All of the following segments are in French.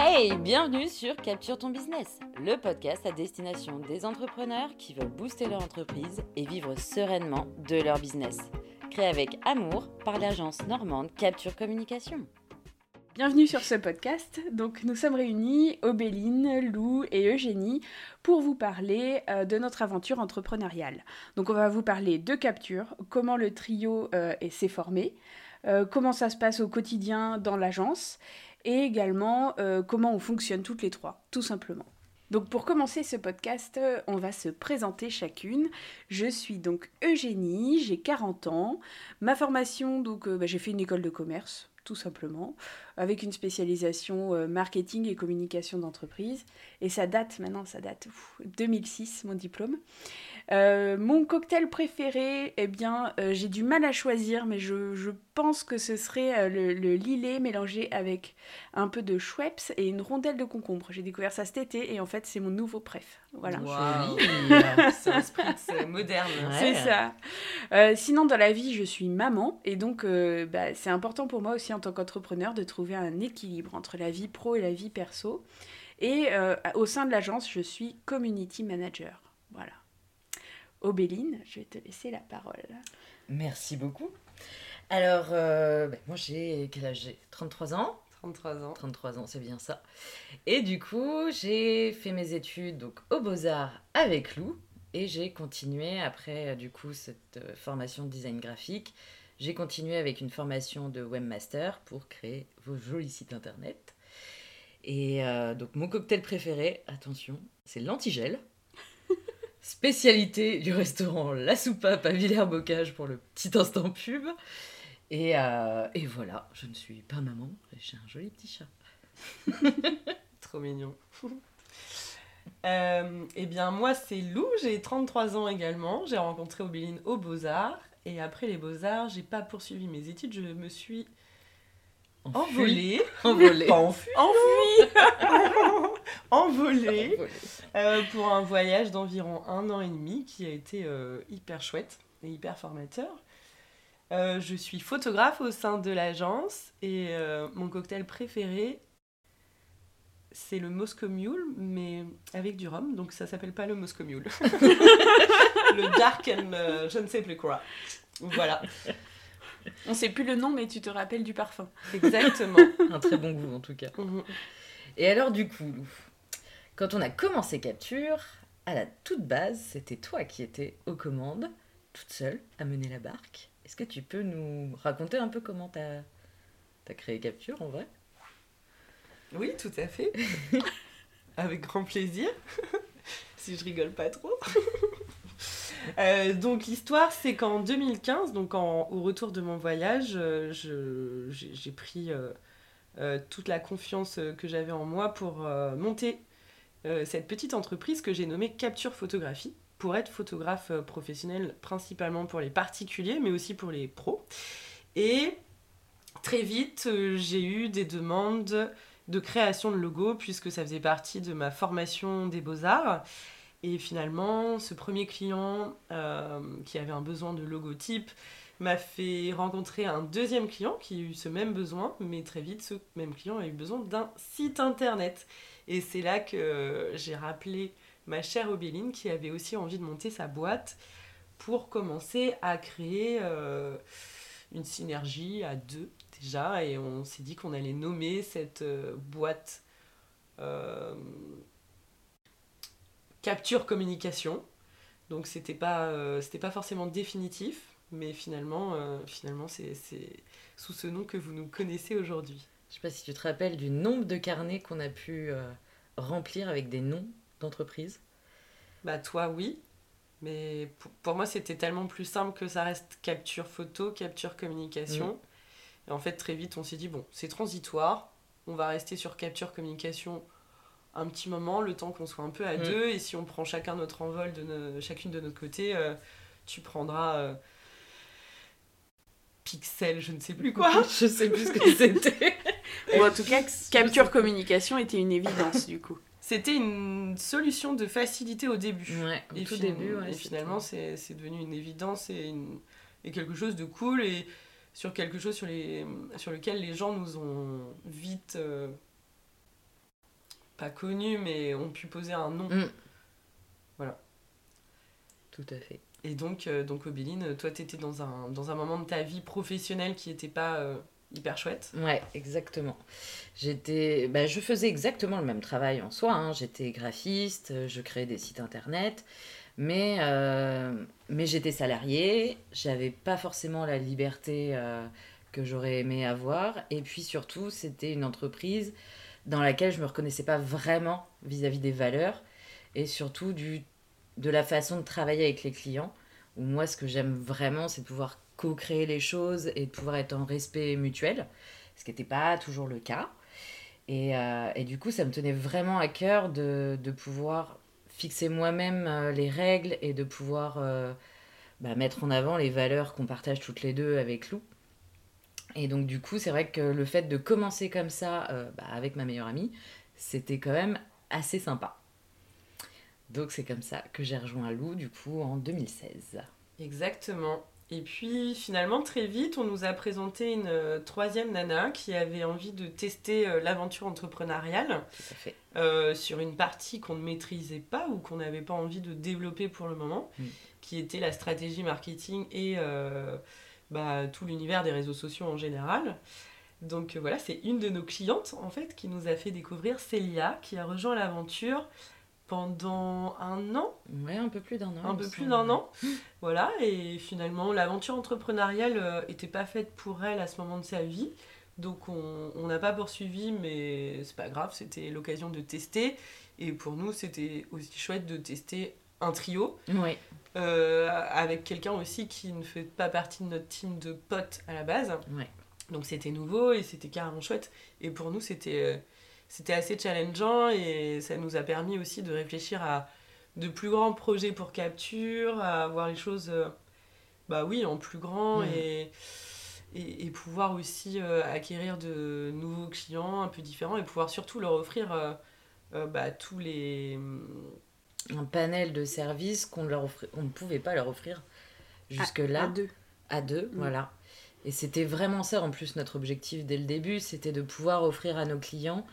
Hey, bienvenue sur Capture ton business, le podcast à destination des entrepreneurs qui veulent booster leur entreprise et vivre sereinement de leur business. Créé avec amour par l'agence normande Capture Communication. Bienvenue sur ce podcast. Donc nous sommes réunis, Obéline, Lou et Eugénie, pour vous parler euh, de notre aventure entrepreneuriale. Donc on va vous parler de capture, comment le trio euh, s'est formé, euh, comment ça se passe au quotidien dans l'agence et également euh, comment on fonctionne toutes les trois, tout simplement. Donc pour commencer ce podcast, euh, on va se présenter chacune. Je suis donc Eugénie, j'ai 40 ans. Ma formation, donc bah, j'ai fait une école de commerce, tout simplement, avec une spécialisation marketing et communication d'entreprise. Et ça date, maintenant ça date, 2006 mon diplôme. Euh, mon cocktail préféré, eh bien, euh, j'ai du mal à choisir, mais je, pense que ce serait euh, le, le, lillet mélangé avec un peu de Schweppes et une rondelle de concombre. J'ai découvert ça cet été et en fait, c'est mon nouveau préf. Voilà. c'est un spritz moderne. C'est ça. sinon, dans la vie, je suis maman et donc, bah, c'est important pour moi aussi en tant qu'entrepreneur de trouver un équilibre entre la vie pro et la vie perso. Et au sein de l'agence, je suis community manager. Obéline, je vais te laisser la parole. Merci beaucoup. Alors, euh, ben, moi j'ai quel âge j'ai? 33 ans. 33 ans. 33 ans, c'est bien ça. Et du coup, j'ai fait mes études donc aux Beaux-Arts avec Lou et j'ai continué après du coup cette euh, formation de design graphique. J'ai continué avec une formation de webmaster pour créer vos jolis sites internet. Et euh, donc mon cocktail préféré, attention, c'est l'antigel spécialité du restaurant La Soupape à Villers-Bocage pour le petit instant pub. Et, euh, et voilà, je ne suis pas maman, j'ai un joli petit chat. Trop mignon. euh, eh bien, moi, c'est Lou, j'ai 33 ans également. J'ai rencontré Obéline aux Beaux-Arts. Et après les Beaux-Arts, j'ai pas poursuivi mes études, je me suis envolée. Envolée. Pas. Enfuie. envolée. Euh, pour un voyage d'environ un an et demi qui a été euh, hyper chouette et hyper formateur. Euh, je suis photographe au sein de l'agence et mon cocktail préféré, c'est le Moscow Mule, mais avec du rhum, donc ça s'appelle pas le Moscow Mule. le Dark and je ne sais plus quoi. Voilà. On sait plus le nom, mais tu te rappelles du parfum. Exactement. Un très bon goût en tout cas. Mhm. Et alors du coup, quand on a commencé Capture, à la toute base, c'était toi qui étais aux commandes, toute seule, à mener la barque. Est-ce que tu peux nous raconter un peu comment tu as, as, créé Capture en vrai? Oui, tout à fait. Avec grand plaisir. si je rigole pas trop. Euh, donc l'histoire, c'est qu'en 2015, donc au retour de mon voyage, euh, j'ai pris euh, toute la confiance que j'avais en moi pour monter cette petite entreprise que j'ai nommée Capture Photographie pour être photographe professionnel principalement pour les particuliers mais aussi pour les pros. Et très vite, j'ai eu des demandes de création de logos puisque ça faisait partie de ma formation des beaux-arts. Et finalement, ce premier client qui avait un besoin de logotype m'a fait rencontrer un deuxième client qui a eu ce même besoin, mais très vite, ce même client a eu besoin d'un site internet. Et c'est là que j'ai rappelé ma chère Obéline qui avait aussi envie de monter sa boîte pour commencer à créer euh, une synergie à deux déjà. Et on s'est dit qu'on allait nommer cette euh, boîte euh, Capture Communication. Donc c'était pas, c'était pas forcément définitif, mais finalement, finalement c'est sous ce nom que vous nous connaissez aujourd'hui. Je sais pas si tu te rappelles du nombre de carnets qu'on a pu euh, remplir avec des noms d'entreprises. Bah toi oui, mais pour, moi c'était tellement plus simple que ça reste capture photo, capture communication. Mm. Et en fait très vite on s'est dit bon c'est transitoire, on va rester sur capture communication un petit moment, le temps qu'on soit un peu à mm. deux, et si on prend chacun notre envol de chacune de notre côté, euh, tu prendras... Euh, Pixel, je ne sais plus quoi. je sais plus ce que c'était. Ou en tout cas, capture communication était une évidence du coup. C'était une solution de facilité au début. Ouais, au tout début. Ouais, et finalement, c'est devenu une évidence et, et, quelque chose de cool et sur quelque chose sur, les, sur lequel les gens nous ont vite euh, pas connus, mais ont pu poser un nom. Mm. Voilà. Tout à fait. Et donc, euh, donc Obéline, toi, tu étais dans un, dans un moment de ta vie professionnelle qui n'était pas euh, hyper chouette. Ouais, exactement. J'étais, bah, je faisais exactement le même travail en soi. hein. J'étais graphiste, euh, je créais des sites internet, mais, euh, mais j'étais salariée. J'avais pas forcément la liberté que j'aurais aimé avoir. Et puis surtout, c'était une entreprise dans laquelle je me reconnaissais pas vraiment vis-à-vis des valeurs et surtout du, de la façon de travailler avec les clients. Où moi, ce que j'aime vraiment, c'est de pouvoir co-créer les choses et de pouvoir être en respect mutuel, ce qui n'était pas toujours le cas. Et, euh, et du coup, ça me tenait vraiment à cœur de, de pouvoir fixer moi-même euh, les règles et de pouvoir euh, bah, mettre en avant les valeurs qu'on partage toutes les deux avec Lou. Et donc, du coup, c'est vrai que le fait de commencer comme ça euh, bah, avec ma meilleure amie, c'était quand même assez sympa. Donc, c'est comme ça que j'ai rejoint Lou, du coup, en 2016. Exactement. Et puis finalement, très vite, on nous a présenté une euh, troisième nana qui avait envie de tester euh, l'aventure entrepreneuriale Tout à fait. euh, sur une partie qu'on ne maîtrisait pas ou qu'on n'avait pas envie de développer pour le moment, Mm. qui était la stratégie marketing et bah, tout l'univers des réseaux sociaux en général. Donc euh, voilà, c'est une de nos clientes en fait qui nous a fait découvrir Célia, qui a rejoint l'aventure pendant un an Ouais, un peu plus d'un an. un peu plus d'un an. Voilà, et finalement, l'aventure entrepreneuriale euh, était pas faite pour elle à ce moment de sa vie. Donc, on on n'a pas poursuivi, mais c'est pas grave, c'était l'occasion de tester. Et pour nous, c'était aussi chouette de tester un trio Ouais, euh, avec quelqu'un aussi qui ne fait pas partie de notre team de potes à la base. ouais. Donc c'était nouveau et c'était carrément chouette. Et pour nous, c'était euh, c'était assez challengeant et ça nous a permis aussi de réfléchir à de plus grands projets pour Capture, à voir les choses, euh, bah oui, en plus grand et, et, et pouvoir aussi acquérir de nouveaux clients un peu différents et pouvoir surtout leur offrir bah, tous les... un panel de services qu'on leur offri- on ne pouvait pas leur offrir jusque-là. À deux. à deux, voilà. Et c'était vraiment ça en plus notre objectif dès le début, c'était de pouvoir offrir à nos clients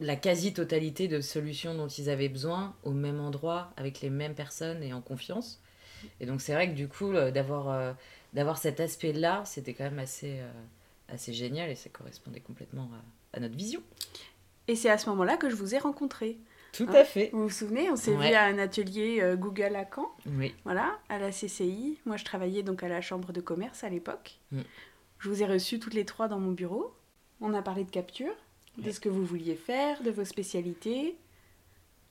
la quasi-totalité de solutions dont ils avaient besoin au même endroit, avec les mêmes personnes et en confiance. Et donc c'est vrai que du coup, euh, d'avoir euh, d'avoir cet aspect-là, c'était quand même assez, euh, assez génial et ça correspondait complètement à, à notre vision. Et c'est à ce moment-là que je vous ai rencontré. Tout à fait. Vous vous souvenez, on s'est Ouais. vu à un atelier euh, Google à Caen, Oui, voilà, à la CCI. Moi, je travaillais donc à la chambre de commerce à l'époque. Mm. Je vous ai reçus toutes les trois dans mon bureau. On a parlé de capture, de ce que vous vouliez faire, de vos spécialités.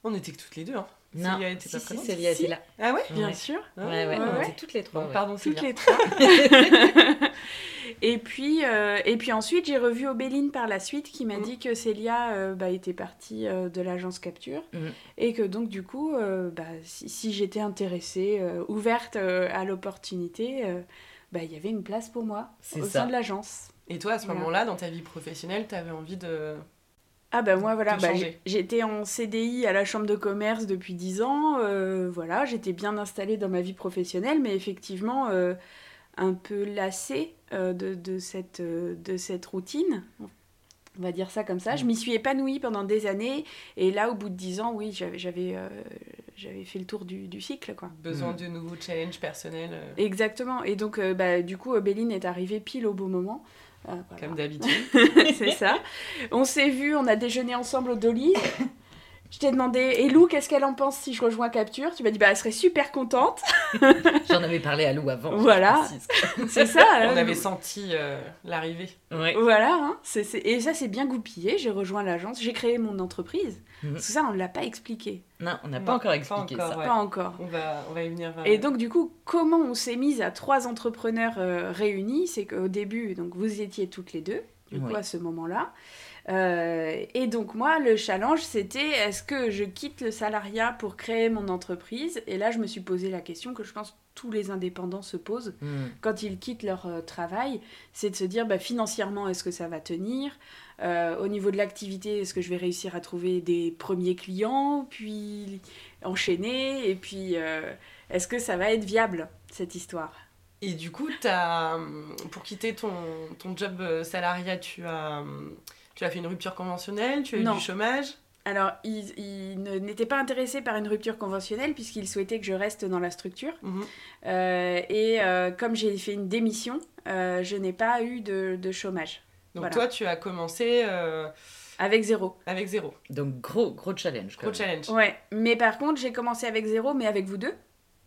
On était que toutes les deux, hein. non, Célia était si, pas si, présente Célia Si. était là. Ah ouais Bien Ouais. sûr. Ouais, ouais, ouais, on était toutes les trois. Pardon, Toutes les trois. et, puis, euh, et puis ensuite, j'ai revu Obéline par la suite qui m'a Mm. dit que Célia euh, bah, était partie euh, de l'agence Capture. Mm. Et que donc, du coup, bah, si, si j'étais intéressée, ouverte à l'opportunité, bah, il y avait une place pour moi au ça. sein de l'agence. Et toi, à ce Voilà. moment-là, dans ta vie professionnelle, t'avais envie de... Ah bah moi voilà, bah, j'étais en CDI à la chambre de commerce depuis 10 ans, euh, voilà, j'étais bien installée dans ma vie professionnelle, mais effectivement euh, un peu lassée euh, de, de cette, euh, de cette routine, on va dire ça comme ça. Je m'y suis épanouie pendant des années, et là au bout de 10 ans, oui, j'avais j'avais euh, j'avais fait le tour du, du cycle quoi. besoin Mm. de nouveaux challenges personnels, euh, Exactement, et donc euh, bah, du coup Obéline est arrivée pile au bon moment. Euh, voilà. comme d'habitude. c'est ça. On s'est vu, on a déjeuné ensemble au Dolly. Je t'ai demandé, et Lou, qu'est-ce qu'elle en pense si je rejoins Capture? Tu m'as dit, bah, elle serait super contente. J'en avais parlé à Lou avant. Voilà. C'est ça. On hein, avait Lou. senti euh, l'arrivée. Ouais. Voilà, hein, et ça c'est bien goupillé. J'ai rejoint l'agence, j'ai créé mon entreprise. Mhm. Tout ça, on ne l'a pas expliqué. Non, on n'a pas encore pas expliqué encore, ça. Ouais. Pas encore. On va, on va y venir. euh, Et donc du coup, comment on s'est mise à trois entrepreneurs euh, réunis? C'est qu'au début, donc vous étiez toutes les deux, du coup à ce moment-là. Euh, et donc moi, le challenge, c'était est-ce que je quitte le salariat pour créer mon entreprise? Et là, je me suis posé la question que je pense tous les indépendants se posent Hmm. quand ils quittent leur euh, travail, c'est de se dire bah, financièrement, est-ce que ça va tenir? Euh, Au niveau de l'activité, est-ce que je vais réussir à trouver des premiers clients, puis enchaîner Et puis, est-ce que ça va être viable, cette histoire? Et du coup, t'as, hum, pour quitter ton, ton job salariat, tu as, hum, tu as fait une rupture conventionnelle, tu as eu Non. du chômage. Alors, il, il n'était pas intéressé par une rupture conventionnelle puisqu'il souhaitait que je reste dans la structure. Mhm. Euh, et euh, comme j'ai fait une démission, euh, je n'ai pas eu de, de chômage. Donc Voilà. toi, tu as commencé euh, Avec zéro. avec zéro. Donc gros, gros challenge. Gros même. challenge, Ouais. Mais par contre, j'ai commencé avec zéro, mais avec vous deux.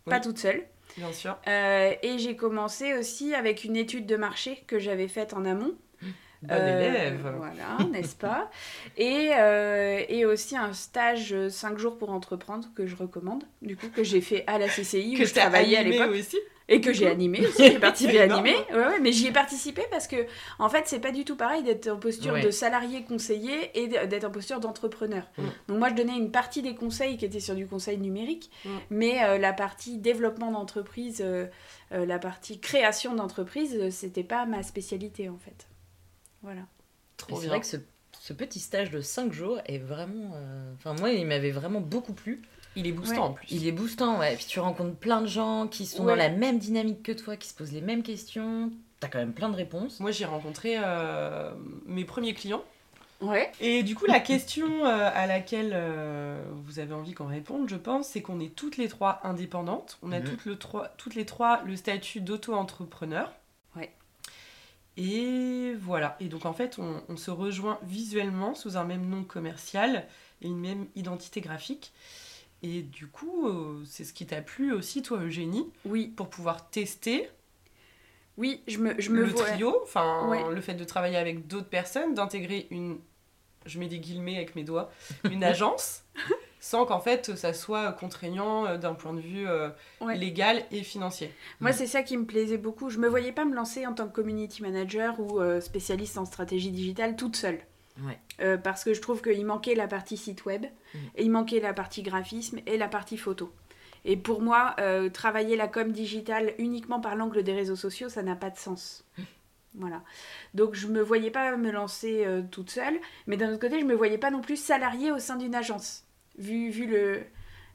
Pas toute seule. bien sûr. Euh, et j'ai commencé aussi avec une étude de marché que j'avais faite en amont. Bonne Euh, élève. Voilà, n'est-ce pas? Et, euh, et aussi un stage 5 jours pour entreprendre que je recommande, du coup, que j'ai fait à la CCI où Que je tu as travaillais à l'époque. aussi? Et que j'ai animé aussi, j'ai participé à animer. Ouais, ouais, mais j'y ai participé parce que, en fait, c'est pas du tout pareil d'être en posture Ouais. de salarié conseiller et d'être en posture d'entrepreneur. Donc, moi, je donnais une partie des conseils qui étaient sur du conseil numérique, mais euh, la partie développement d'entreprise, euh, euh, la partie création d'entreprise, euh, c'était pas ma spécialité en fait. Voilà. Et Trop C'est vrai que ce, ce petit stage de 5 jours est vraiment. euh, Enfin, moi, il m'avait vraiment beaucoup plu. Il est boostant Ouais. en plus. Il est boostant, ouais. Et puis tu rencontres plein de gens qui sont Ouais. dans la même dynamique que toi, qui se posent les mêmes questions. T'as quand même plein de réponses. Moi, j'ai rencontré euh, mes premiers clients. Ouais. Et du coup, la question euh, à laquelle euh, vous avez envie qu'on réponde, je pense, c'est qu'on est toutes les trois indépendantes. On a Mhm. toutes, le trois, toutes les trois le statut d'auto-entrepreneur. Et voilà. Et donc, en fait, on, on se rejoint visuellement sous un même nom commercial et une même identité graphique. Et du coup, euh, c'est ce qui t'a plu aussi, toi, Eugénie, Oui. pour pouvoir tester Oui, je me, je me le vois. trio, enfin Ouais. le fait de travailler avec d'autres personnes, d'intégrer une, je mets des guillemets avec mes doigts, une agence, sans qu'en fait ça soit contraignant euh, d'un point de vue euh, Ouais. légal et financier. Moi, c'est ça qui me plaisait beaucoup. Je me voyais pas me lancer en tant que community manager ou euh, spécialiste en stratégie digitale toute seule. Ouais. Euh, parce que je trouve qu'il manquait la partie site web, Mm. et il manquait la partie graphisme et la partie photo. Et pour moi, euh, travailler la com digitale uniquement par l'angle des réseaux sociaux, ça n'a pas de sens. Voilà. Donc je me voyais pas me lancer euh, toute seule, mais d'un autre côté, je me voyais pas non plus salariée au sein d'une agence. Vu, vu le,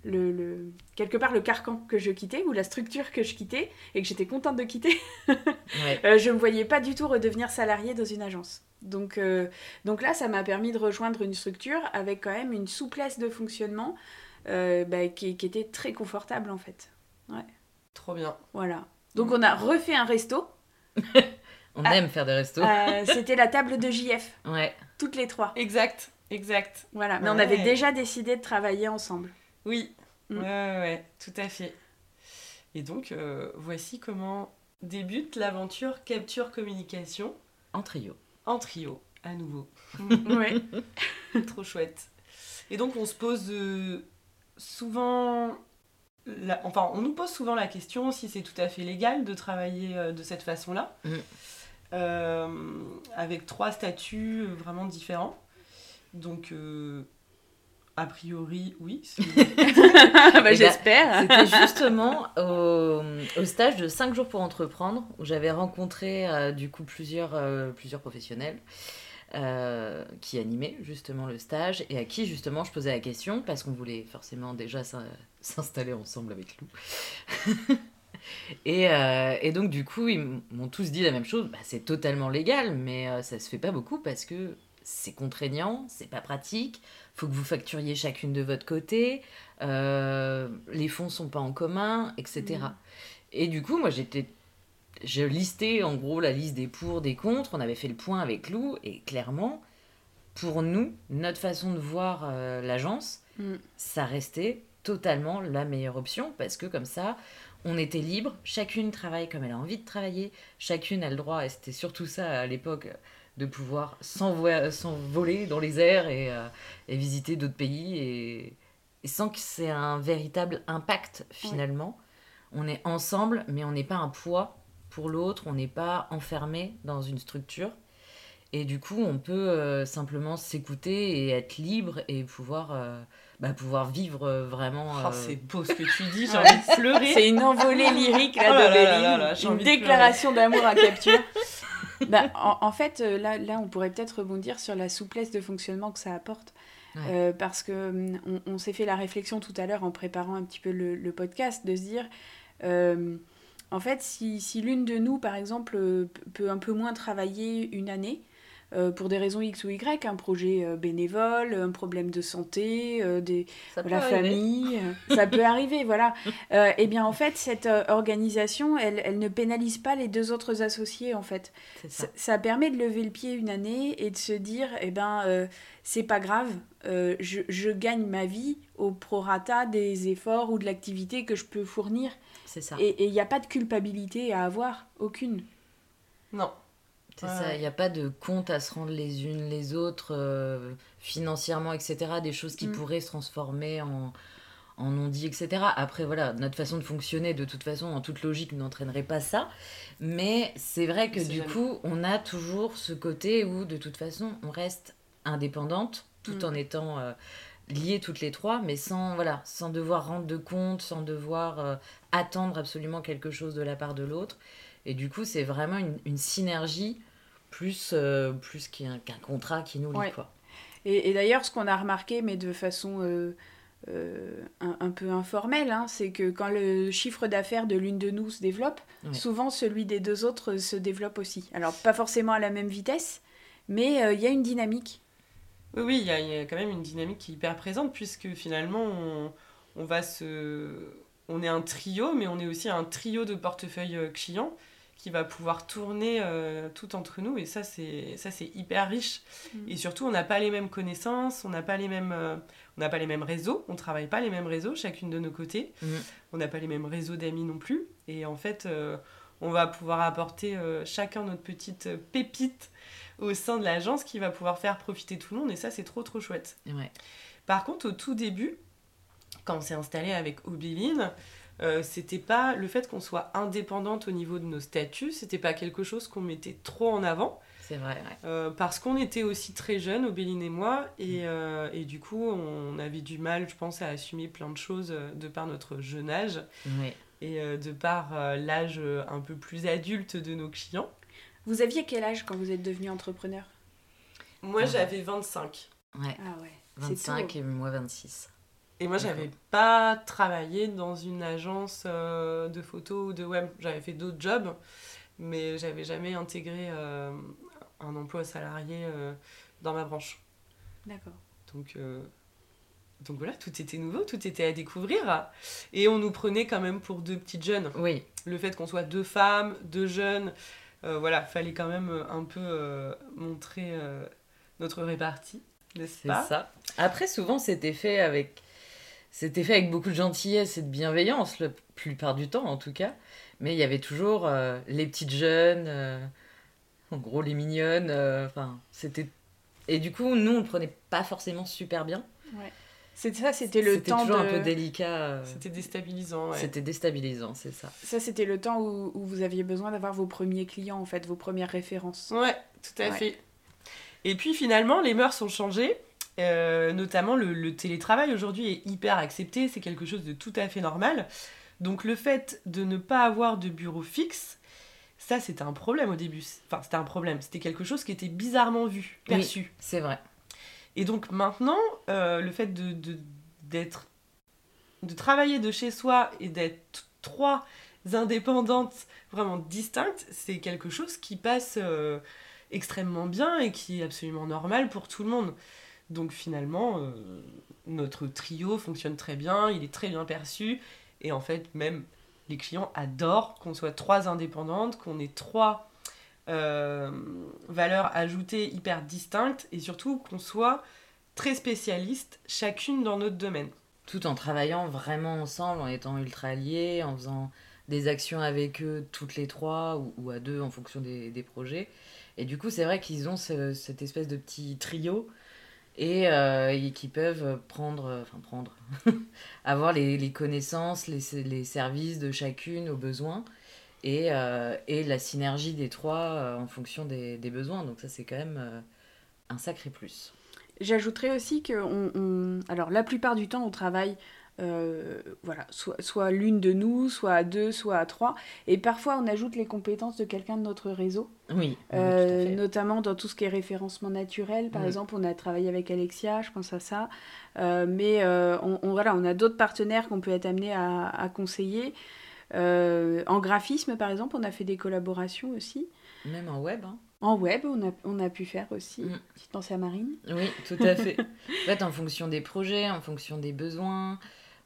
le, le- quelque part le carcan que je quittais ou la structure que je quittais et que j'étais contente de quitter, Ouais. euh, je me voyais pas du tout redevenir salariée dans une agence. Donc, euh, donc là, ça m'a permis de rejoindre une structure avec quand même une souplesse de fonctionnement euh, bah, qui, qui était très confortable en fait. Trop bien. Voilà. Donc on a refait un resto. On Ah. aime faire des restos. C'était la table de JF, Ouais. toutes les trois. Exact, exact. Voilà. Mais on avait déjà décidé de travailler ensemble. Oui, Mm. ouais, ouais, ouais, tout à fait. Et donc, euh, voici comment débute l'aventure Capture Communication En trio. en trio, à nouveau. Ouais. Trop chouette. Et donc on se pose euh, souvent, la- enfin on nous pose souvent la question si c'est tout à fait légal de travailler euh, de cette façon-là, Mm. Euh, avec trois statuts vraiment différents. Donc euh, a priori oui. bah, ben, J'espère. C'était justement au, au stage de 5 jours pour entreprendre où j'avais rencontré euh, du coup plusieurs, euh, plusieurs professionnels euh, qui animaient justement le stage et à qui justement je posais la question parce qu'on voulait forcément déjà s'in- s'installer ensemble avec Lou. et, euh, et donc du coup ils m'ont tous dit la même chose, bah, c'est totalement légal mais ça se fait pas beaucoup parce que c'est contraignant, c'est pas pratique, faut que vous facturiez chacune de votre côté, euh, les fonds sont pas en commun, etc. Mhm. Et du coup, moi j'étais. Je listais en gros la liste des pour, des contre, on avait fait le point avec Lou, et clairement, pour nous, notre façon de voir euh, l'agence, Mm. ça restait totalement la meilleure option, parce que comme ça, on était libre, chacune travaille comme elle a envie de travailler, chacune a le droit, et c'était surtout ça à l'époque, de pouvoir s'envo- s'envoler dans les airs et, euh, et visiter d'autres pays, et, et sans que c'est un véritable impact finalement. On est ensemble, mais on n'est pas un poids pour l'autre, on n'est pas enfermé dans une structure. Et du coup, on peut euh, simplement s'écouter et être libre et pouvoir, euh, bah, pouvoir vivre euh, vraiment. Oh, c'est beau ce que tu dis, j'ai envie de pleurer. C'est une envolée lyrique là, Oh là de là là une déclaration d'amour à capture. Bah, en, en fait, euh, là, là, on pourrait peut-être rebondir sur la souplesse de fonctionnement que ça apporte. Ouais. Euh, parce que hum, on, on s'est fait la réflexion tout à l'heure en préparant un petit peu le, le podcast de se dire, euh, en fait, si, si l'une de nous, par exemple, peut un peu moins travailler une année, pour des raisons X ou Y, un projet euh, bénévole, un problème de santé, euh, des, la arriver. famille, euh, ça peut arriver, voilà. Euh, eh bien, en fait, cette euh, organisation, elle, elle ne pénalise pas les deux autres associés, en fait. C'est ça. Ça, ça permet de lever le pied une année et de se dire, eh ben, euh, c'est pas grave, euh, je, je gagne ma vie au prorata des efforts ou de l'activité que je peux fournir. C'est ça. Et il n'y a pas de culpabilité à avoir, aucune. Non. C'est Ouais. ça, il n'y a pas de compte à se rendre les unes les autres, euh, financièrement, etc. Des choses qui Mm. pourraient se transformer en, en non-dit, etc. Après, voilà, notre façon de fonctionner, de toute façon, en toute logique, n'entraînerait pas ça. Mais c'est vrai que du jamais. coup, on a toujours ce côté où, de toute façon, on reste indépendante, tout Mm. en étant euh, liées toutes les trois, mais sans, voilà, sans devoir rendre de compte, sans devoir euh, attendre absolument quelque chose de la part de l'autre. Et du coup, c'est vraiment une, une synergie plus, euh, plus qu'un qu'un contrat qui nous lie. Ouais. Quoi. Et, et d'ailleurs, ce qu'on a remarqué, mais de façon euh, euh, un, un peu informelle, hein, c'est que quand le chiffre d'affaires de l'une de nous se développe, Ouais. souvent celui des deux autres se développe aussi. Alors, pas forcément à la même vitesse, mais euh, il y a une dynamique. Oui, oui, il y, a- il y a quand même une dynamique qui est hyper présente puisque finalement, on, on va se... On est un trio, mais on est aussi un trio de portefeuille clients qui va pouvoir tourner euh, tout entre nous et ça, c'est ça c'est hyper riche. Mm. Et surtout, on n'a pas les mêmes connaissances, on n'a pas les mêmes... euh, on n'a pas les mêmes réseaux, on travaille pas les mêmes réseaux, chacune de nos côtés. Mhm. On n'a pas les mêmes réseaux d'amis non plus. Et en fait, euh, on va pouvoir apporter euh, chacun notre petite pépite au sein de l'agence qui va pouvoir faire profiter tout le monde. Et ça, c'est trop, trop chouette. Ouais. Par contre, au tout début, quand on s'est installé avec Obiline, euh, c'était pas le fait qu'on soit indépendante au niveau de nos statuts, c'était pas quelque chose qu'on mettait trop en avant. C'est vrai, ouais. Euh, parce qu'on était aussi très jeunes, Obéline et moi, et, euh, et du coup, on avait du mal, je pense, à assumer plein de choses de par notre jeune âge Ouais. et euh, de par euh, l'âge un peu plus adulte de nos clients. Vous aviez quel âge quand vous êtes devenu entrepreneur? Moi, Ah. j'avais 25. ouais. Ah ouais. c'est 25 tôt. et moi 26. Et moi, j'avais pas travaillé dans une agence euh, de photo ou de web. J'avais fait d'autres jobs, mais j'avais jamais intégré euh, un emploi salarié euh, dans ma branche. D'accord. Donc, donc voilà, tout était nouveau, tout était à découvrir. Et on nous prenait quand même pour deux petites jeunes. Oui, Le fait qu'on soit deux femmes, deux jeunes, voilà, fallait quand même un peu montrer notre répartie, n'est-ce c'est ça. Après, souvent, c'était fait avec. C'était fait avec beaucoup de gentillesse et de bienveillance, la plupart du temps en tout cas. Mais il y avait toujours euh, les petites jeunes, euh, en gros les mignonnes. euh, Enfin, c'était. Et du coup, nous, on le prenait pas forcément super bien. C'est ça, c'était le temps toujours de... un peu délicat. euh, C'était déstabilisant. ouais. C'était déstabilisant, c'est ça. Ça, c'était le temps où, où vous aviez besoin d'avoir vos premiers clients, en fait, vos premières références. Ouais, tout à Ouais. fait. Et puis finalement, les mœurs ont changé. Euh, notamment, le, le télétravail aujourd'hui est hyper accepté. C'est quelque chose de tout à fait normal. Donc, le fait de ne pas avoir de bureau fixe, ça, c'était un problème au début. Enfin, c'était un problème. C'était quelque chose qui était bizarrement vu, Oui. perçu. C'est vrai. Et donc maintenant, euh, le fait de, de, d'être, de travailler de chez soi et d'être trois indépendantes vraiment distinctes, c'est quelque chose qui passe euh, extrêmement bien et qui est absolument normal pour tout le monde. Donc finalement, euh, notre trio fonctionne très bien, il est très bien perçu. Et en fait, même les clients adorent qu'on soit trois indépendantes, qu'on ait trois euh, valeurs ajoutées hyper distinctes et surtout qu'on soit très spécialistes chacune dans notre domaine. tout en travaillant vraiment ensemble, en étant ultra liés, en faisant des actions avec eux toutes les trois ou, à deux en fonction des, projets. Et du coup, c'est vrai qu'ils ont ce- cette espèce de petit trio et, euh, et qui peuvent prendre, euh, enfin prendre, avoir les, les connaissances, les, les services de chacune aux besoins et, euh, et la synergie des trois en fonction des, des besoins. Donc ça, c'est quand même un sacré plus. J'ajouterais aussi que on- alors la plupart du temps on travaille euh, voilà soit, soit l'une de nous, soit à deux, soit à trois, et parfois on ajoute les compétences de quelqu'un de notre réseau, Oui, euh, notamment dans tout ce qui est référencement naturel. Par Mm. exemple, on a travaillé avec Alexia, je pense à ça, Euh, mais on, on- voilà, on a d'autres partenaires qu'on peut être amené à, à conseiller. En graphisme, par exemple, on a fait des collaborations aussi. Même en web, hein. En web, on a, on a pu faire aussi. Mm. Petite pensée à Marine? Oui, tout à fait. en fait, en fonction des projets, en fonction des besoins,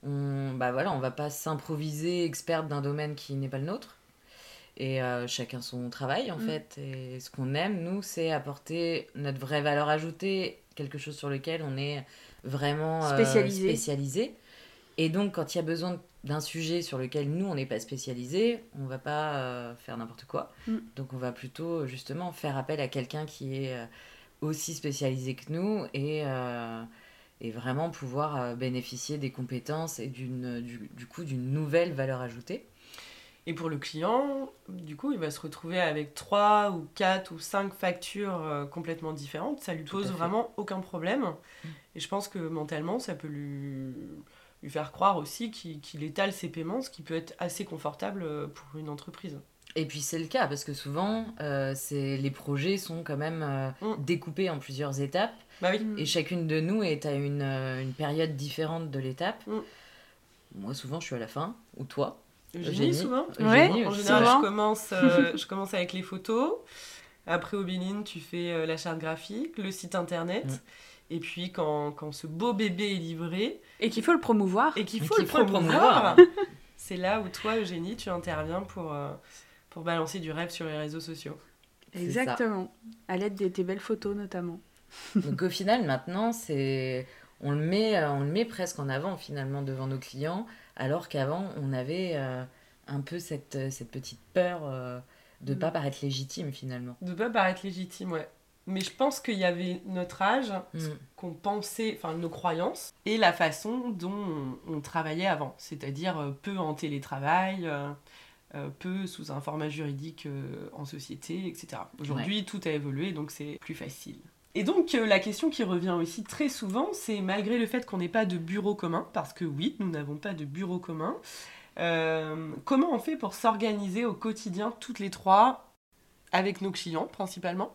on bah voilà, on va pas s'improviser experte d'un domaine qui n'est pas le nôtre. Et euh, chacun son travail, en Mm. fait. Et ce qu'on aime, nous, c'est apporter notre vraie valeur ajoutée, quelque chose sur lequel on est vraiment euh, Spécialisé. Et donc, quand il y a besoin d'un sujet sur lequel nous, on n'est pas spécialisé, on va pas euh, faire n'importe quoi. Mm. Donc, on va plutôt, justement, faire appel à quelqu'un qui est euh, aussi spécialisé que nous et, et vraiment pouvoir euh, bénéficier des compétences et d'une, du, du coup d'une nouvelle valeur ajoutée. Et pour le client, du coup, il va se retrouver avec trois ou quatre ou cinq factures euh, complètement différentes. Ça lui pose vraiment aucun problème. Mm. Et je pense que mentalement, ça peut lui, lui faire croire aussi qu'il qu'il étale ses paiements, ce qui peut être assez confortable euh, pour une entreprise. Et puis c'est le cas parce que souvent euh, c'est, les projets sont quand même euh, Mm. découpés en plusieurs étapes Bah oui. Et chacune de nous est à une, euh, une période différente de l'étape. Mm. Moi souvent je suis à la fin, ou toi Eugénie, Eugénie. souvent Ouais, Eugénie En général, Souvent. je commence, euh, je commence avec les photos. Après, au Béline, tu fais euh, la charte graphique, le site internet. Mm. Et puis, quand, quand ce beau bébé est livré Et qu'il faut le promouvoir. et qu'il faut, le faut le promouvoir, c'est là où toi, Eugénie, tu interviens pour, euh, pour balancer du rêve sur les réseaux sociaux. Exactement. À l'aide de tes belles photos notamment. Donc au final maintenant c'est on le met euh, on le met presque en avant finalement devant nos clients alors qu'avant on avait euh, un peu cette, euh, cette petite peur euh, de Mm. pas paraître légitime finalement. De pas paraître légitime, ouais. Mais je pense qu'il y avait notre âge, Mm. qu'on pensait, enfin nos croyances, et la façon dont on, on travaillait avant. C'est-à-dire peu en télétravail, euh, euh, peu sous un format juridique euh, en société, etc. Aujourd'hui, tout a évolué, donc c'est plus facile. Et donc, euh, la question qui revient aussi très souvent, c'est malgré le fait qu'on n'ait pas de bureau commun, parce que oui, nous n'avons pas de bureau commun, euh, comment on fait pour s'organiser au quotidien, toutes les trois, avec nos clients principalement?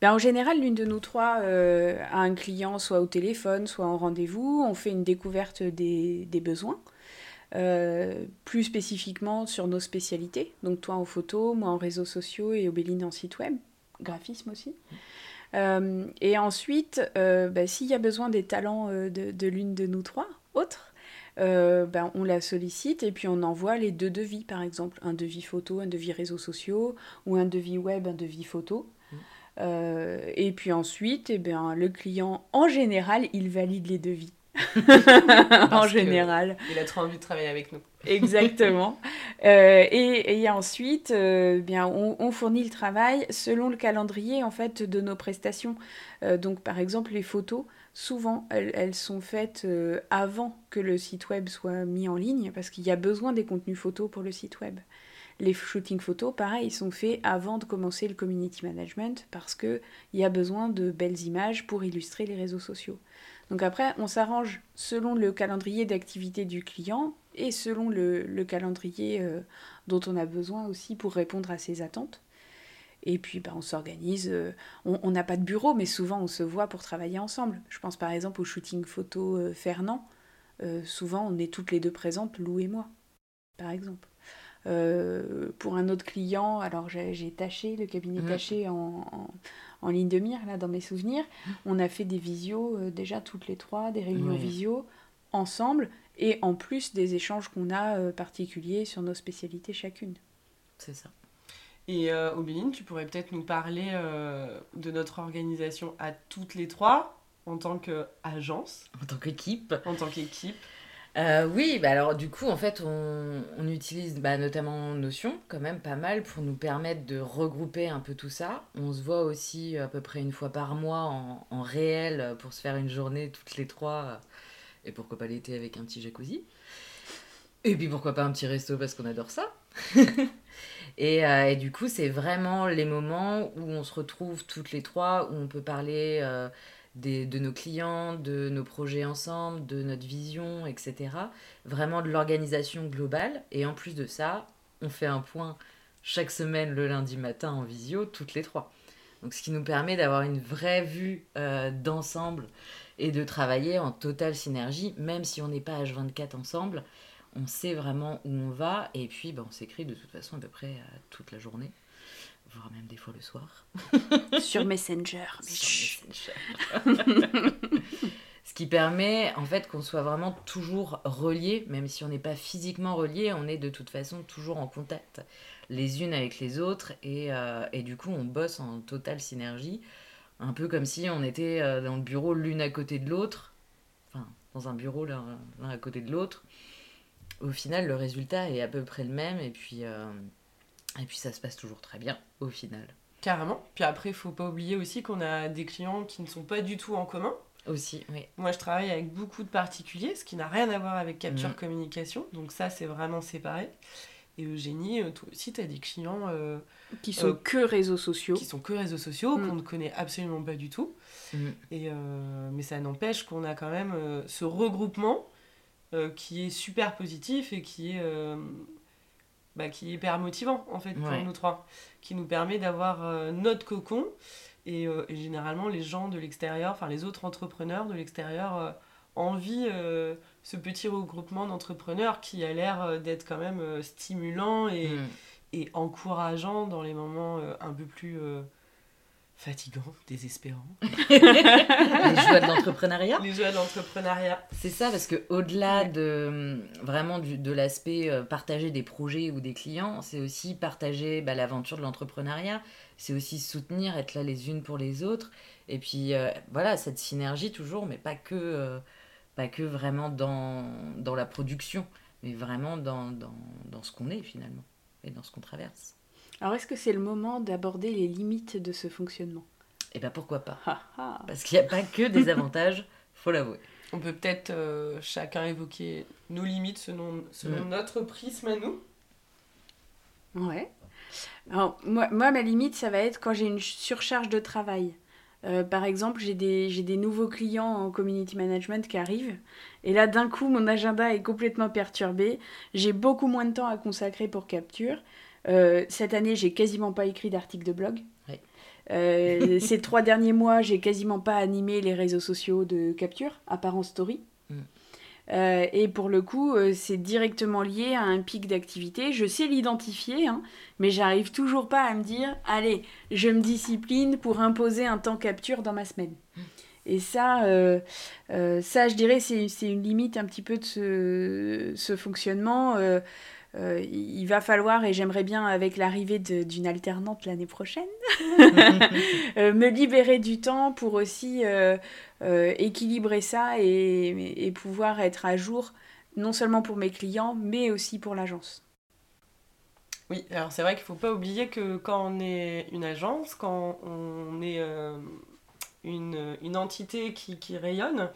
Ben, en général, l'une de nous trois euh, a un client soit au téléphone, soit en rendez-vous. On fait une découverte des, besoins, plus spécifiquement sur nos spécialités. Donc toi en photo, moi en réseaux sociaux et Obéline en site web, graphisme aussi. Euh, et ensuite, euh, ben, s'il y a besoin des talents euh, de, de l'une de nous trois autres, euh, ben, on la sollicite et puis on envoie les deux devis, par exemple, un devis photo, un devis réseaux sociaux, ou un devis web, un devis photo. Euh, et puis ensuite, eh bien, le client, en général, il valide les devis. en général, Il a trop envie de travailler avec nous. exactement. Euh, et, et ensuite, euh, bien, on, on fournit le travail selon le calendrier en fait de nos prestations. Euh, donc, par exemple, les photos, souvent, elles, elles sont faites avant que le site web soit mis en ligne, parce qu'il y a besoin des contenus photos pour le site web. Les shootings photos, pareil, sont faits avant de commencer le community management, parce qu'il y a besoin de belles images pour illustrer les réseaux sociaux. Donc après, on s'arrange selon le calendrier d'activité du client et selon le, le calendrier euh, dont on a besoin aussi pour répondre à ses attentes. Et puis, bah, on s'organise. euh, on n'a pas de bureau, mais souvent, on se voit pour travailler ensemble. Je pense par exemple au shooting photo euh, Fernand. Souvent, on est toutes les deux présentes, Lou et moi, par exemple. Euh, pour un autre client, alors j'ai Taché, le cabinet Mhm. Taché en, en, en ligne de mire, là, dans mes souvenirs. On a fait des visios, euh, déjà toutes les trois, des réunions Oui. visio ensemble, et en plus des échanges qu'on a euh, particuliers sur nos spécialités chacune. C'est ça. Et euh, Obéline, tu pourrais peut-être nous parler euh, de notre organisation à toutes les trois, en tant qu'agence, En tant qu'équipe. en tant qu'équipe. Euh, oui, bah alors du coup, en fait, on, on utilise bah, notamment Notion, quand même pas mal, pour nous permettre de regrouper un peu tout ça. On se voit aussi à peu près une fois par mois en, en réel euh, pour se faire une journée toutes les trois. euh, Et pourquoi pas l'été avec un petit jacuzzi. Et puis pourquoi pas un petit resto parce qu'on adore ça. et, euh, et du coup, c'est vraiment les moments où on se retrouve toutes les trois, où on peut parler euh, de nos clients, de nos projets ensemble, de notre vision, etc. Vraiment de l'organisation globale. Et en plus de ça, on fait un point chaque semaine le lundi matin en visio, toutes les trois. Donc ce qui nous permet d'avoir une vraie vue euh, d'ensemble et de travailler en totale synergie, même si on n'est pas H24 ensemble, on sait vraiment où on va et puis ben, on s'écrit de toute façon à peu près euh, toute la journée, voire même des fois le soir. Sur Messenger. Sur Messenger. Ce qui permet en fait qu'on soit vraiment toujours reliés, même si on n'est pas physiquement reliés, on est de toute façon toujours en contact les unes avec les autres et, euh, et du coup on bosse en totale synergie, un peu comme si on était euh, dans le bureau l'une à côté de l'autre, enfin dans un bureau l'un à côté de l'autre. Au final le résultat est à peu près le même et puis, euh, et puis ça se passe toujours très bien au final. Carrément. Puis après, il faut pas oublier aussi qu'on a des clients qui ne sont pas du tout en commun. Aussi, oui. Moi, je travaille avec beaucoup de particuliers, ce qui n'a rien à voir avec Capture Mhm. Communication. Donc ça, c'est vraiment séparé. Et Eugénie, euh, toi aussi, tu as des clients euh, Qui sont Euh, que réseaux sociaux. qui sont que réseaux sociaux, Mm. qu'on ne connaît absolument pas du tout. Mm. Et, euh, mais ça n'empêche qu'on a quand même euh, ce regroupement euh, qui est super positif et qui est, euh, bah, qui est hyper motivant en fait pour Ouais. nous trois, qui nous permet d'avoir euh, notre cocon. Et, euh, et généralement, les gens de l'extérieur, enfin les autres entrepreneurs de l'extérieur, euh, envient euh, ce petit regroupement d'entrepreneurs qui a l'air d'être quand même stimulant et, Mm. et encourageant dans les moments un peu plus euh, fatigants, désespérants. les joies de l'entrepreneuriat. Les jeux d'entrepreneuriat. C'est ça, parce que au-delà de vraiment du- de l'aspect euh, partager des projets ou des clients, c'est aussi partager bah, l'aventure de l'entrepreneuriat. C'est aussi soutenir, être là les unes pour les autres. Et puis euh, voilà, cette synergie toujours, mais pas que, euh, pas que vraiment dans, dans la production, mais vraiment dans, dans, dans ce qu'on est finalement et dans ce qu'on traverse. Alors, est-ce que c'est le moment d'aborder les limites de ce fonctionnement? Et ben pourquoi pas? Parce qu'il n'y a pas que des avantages, faut l'avouer. On peut peut-être euh, chacun évoquer nos limites selon, selon Mm. notre prisme à nous. Ouais. Alors, moi, moi, ma limite, ça va être quand j'ai une surcharge de travail. Euh, par exemple, j'ai des, j'ai des nouveaux clients en community management qui arrivent. Et là, d'un coup, mon agenda est complètement perturbé. J'ai beaucoup moins de temps à consacrer pour Capture. Euh, cette année, j'ai quasiment pas écrit d'article de blog. Euh, ces trois derniers mois, j'ai quasiment pas animé les réseaux sociaux de Capture, à part en story. Mm. Euh, et pour le coup, euh, c'est directement lié à un pic d'activité. Je sais l'identifier, hein, mais j'arrive toujours pas à me dire allez, je me discipline pour imposer un temps capture dans ma semaine. Et ça, euh, ça je dirais, c'est c'est une limite un petit peu de ce, ce fonctionnement. Euh, il va falloir, et j'aimerais bien avec l'arrivée d'une alternante l'année prochaine, euh, me libérer du temps pour aussi euh, euh, équilibrer ça et, et pouvoir être à jour, non seulement pour mes clients, mais aussi pour l'agence. Oui, alors c'est vrai qu'il ne faut pas oublier que quand on est une agence, quand on est euh, une, une entité qui, qui rayonne,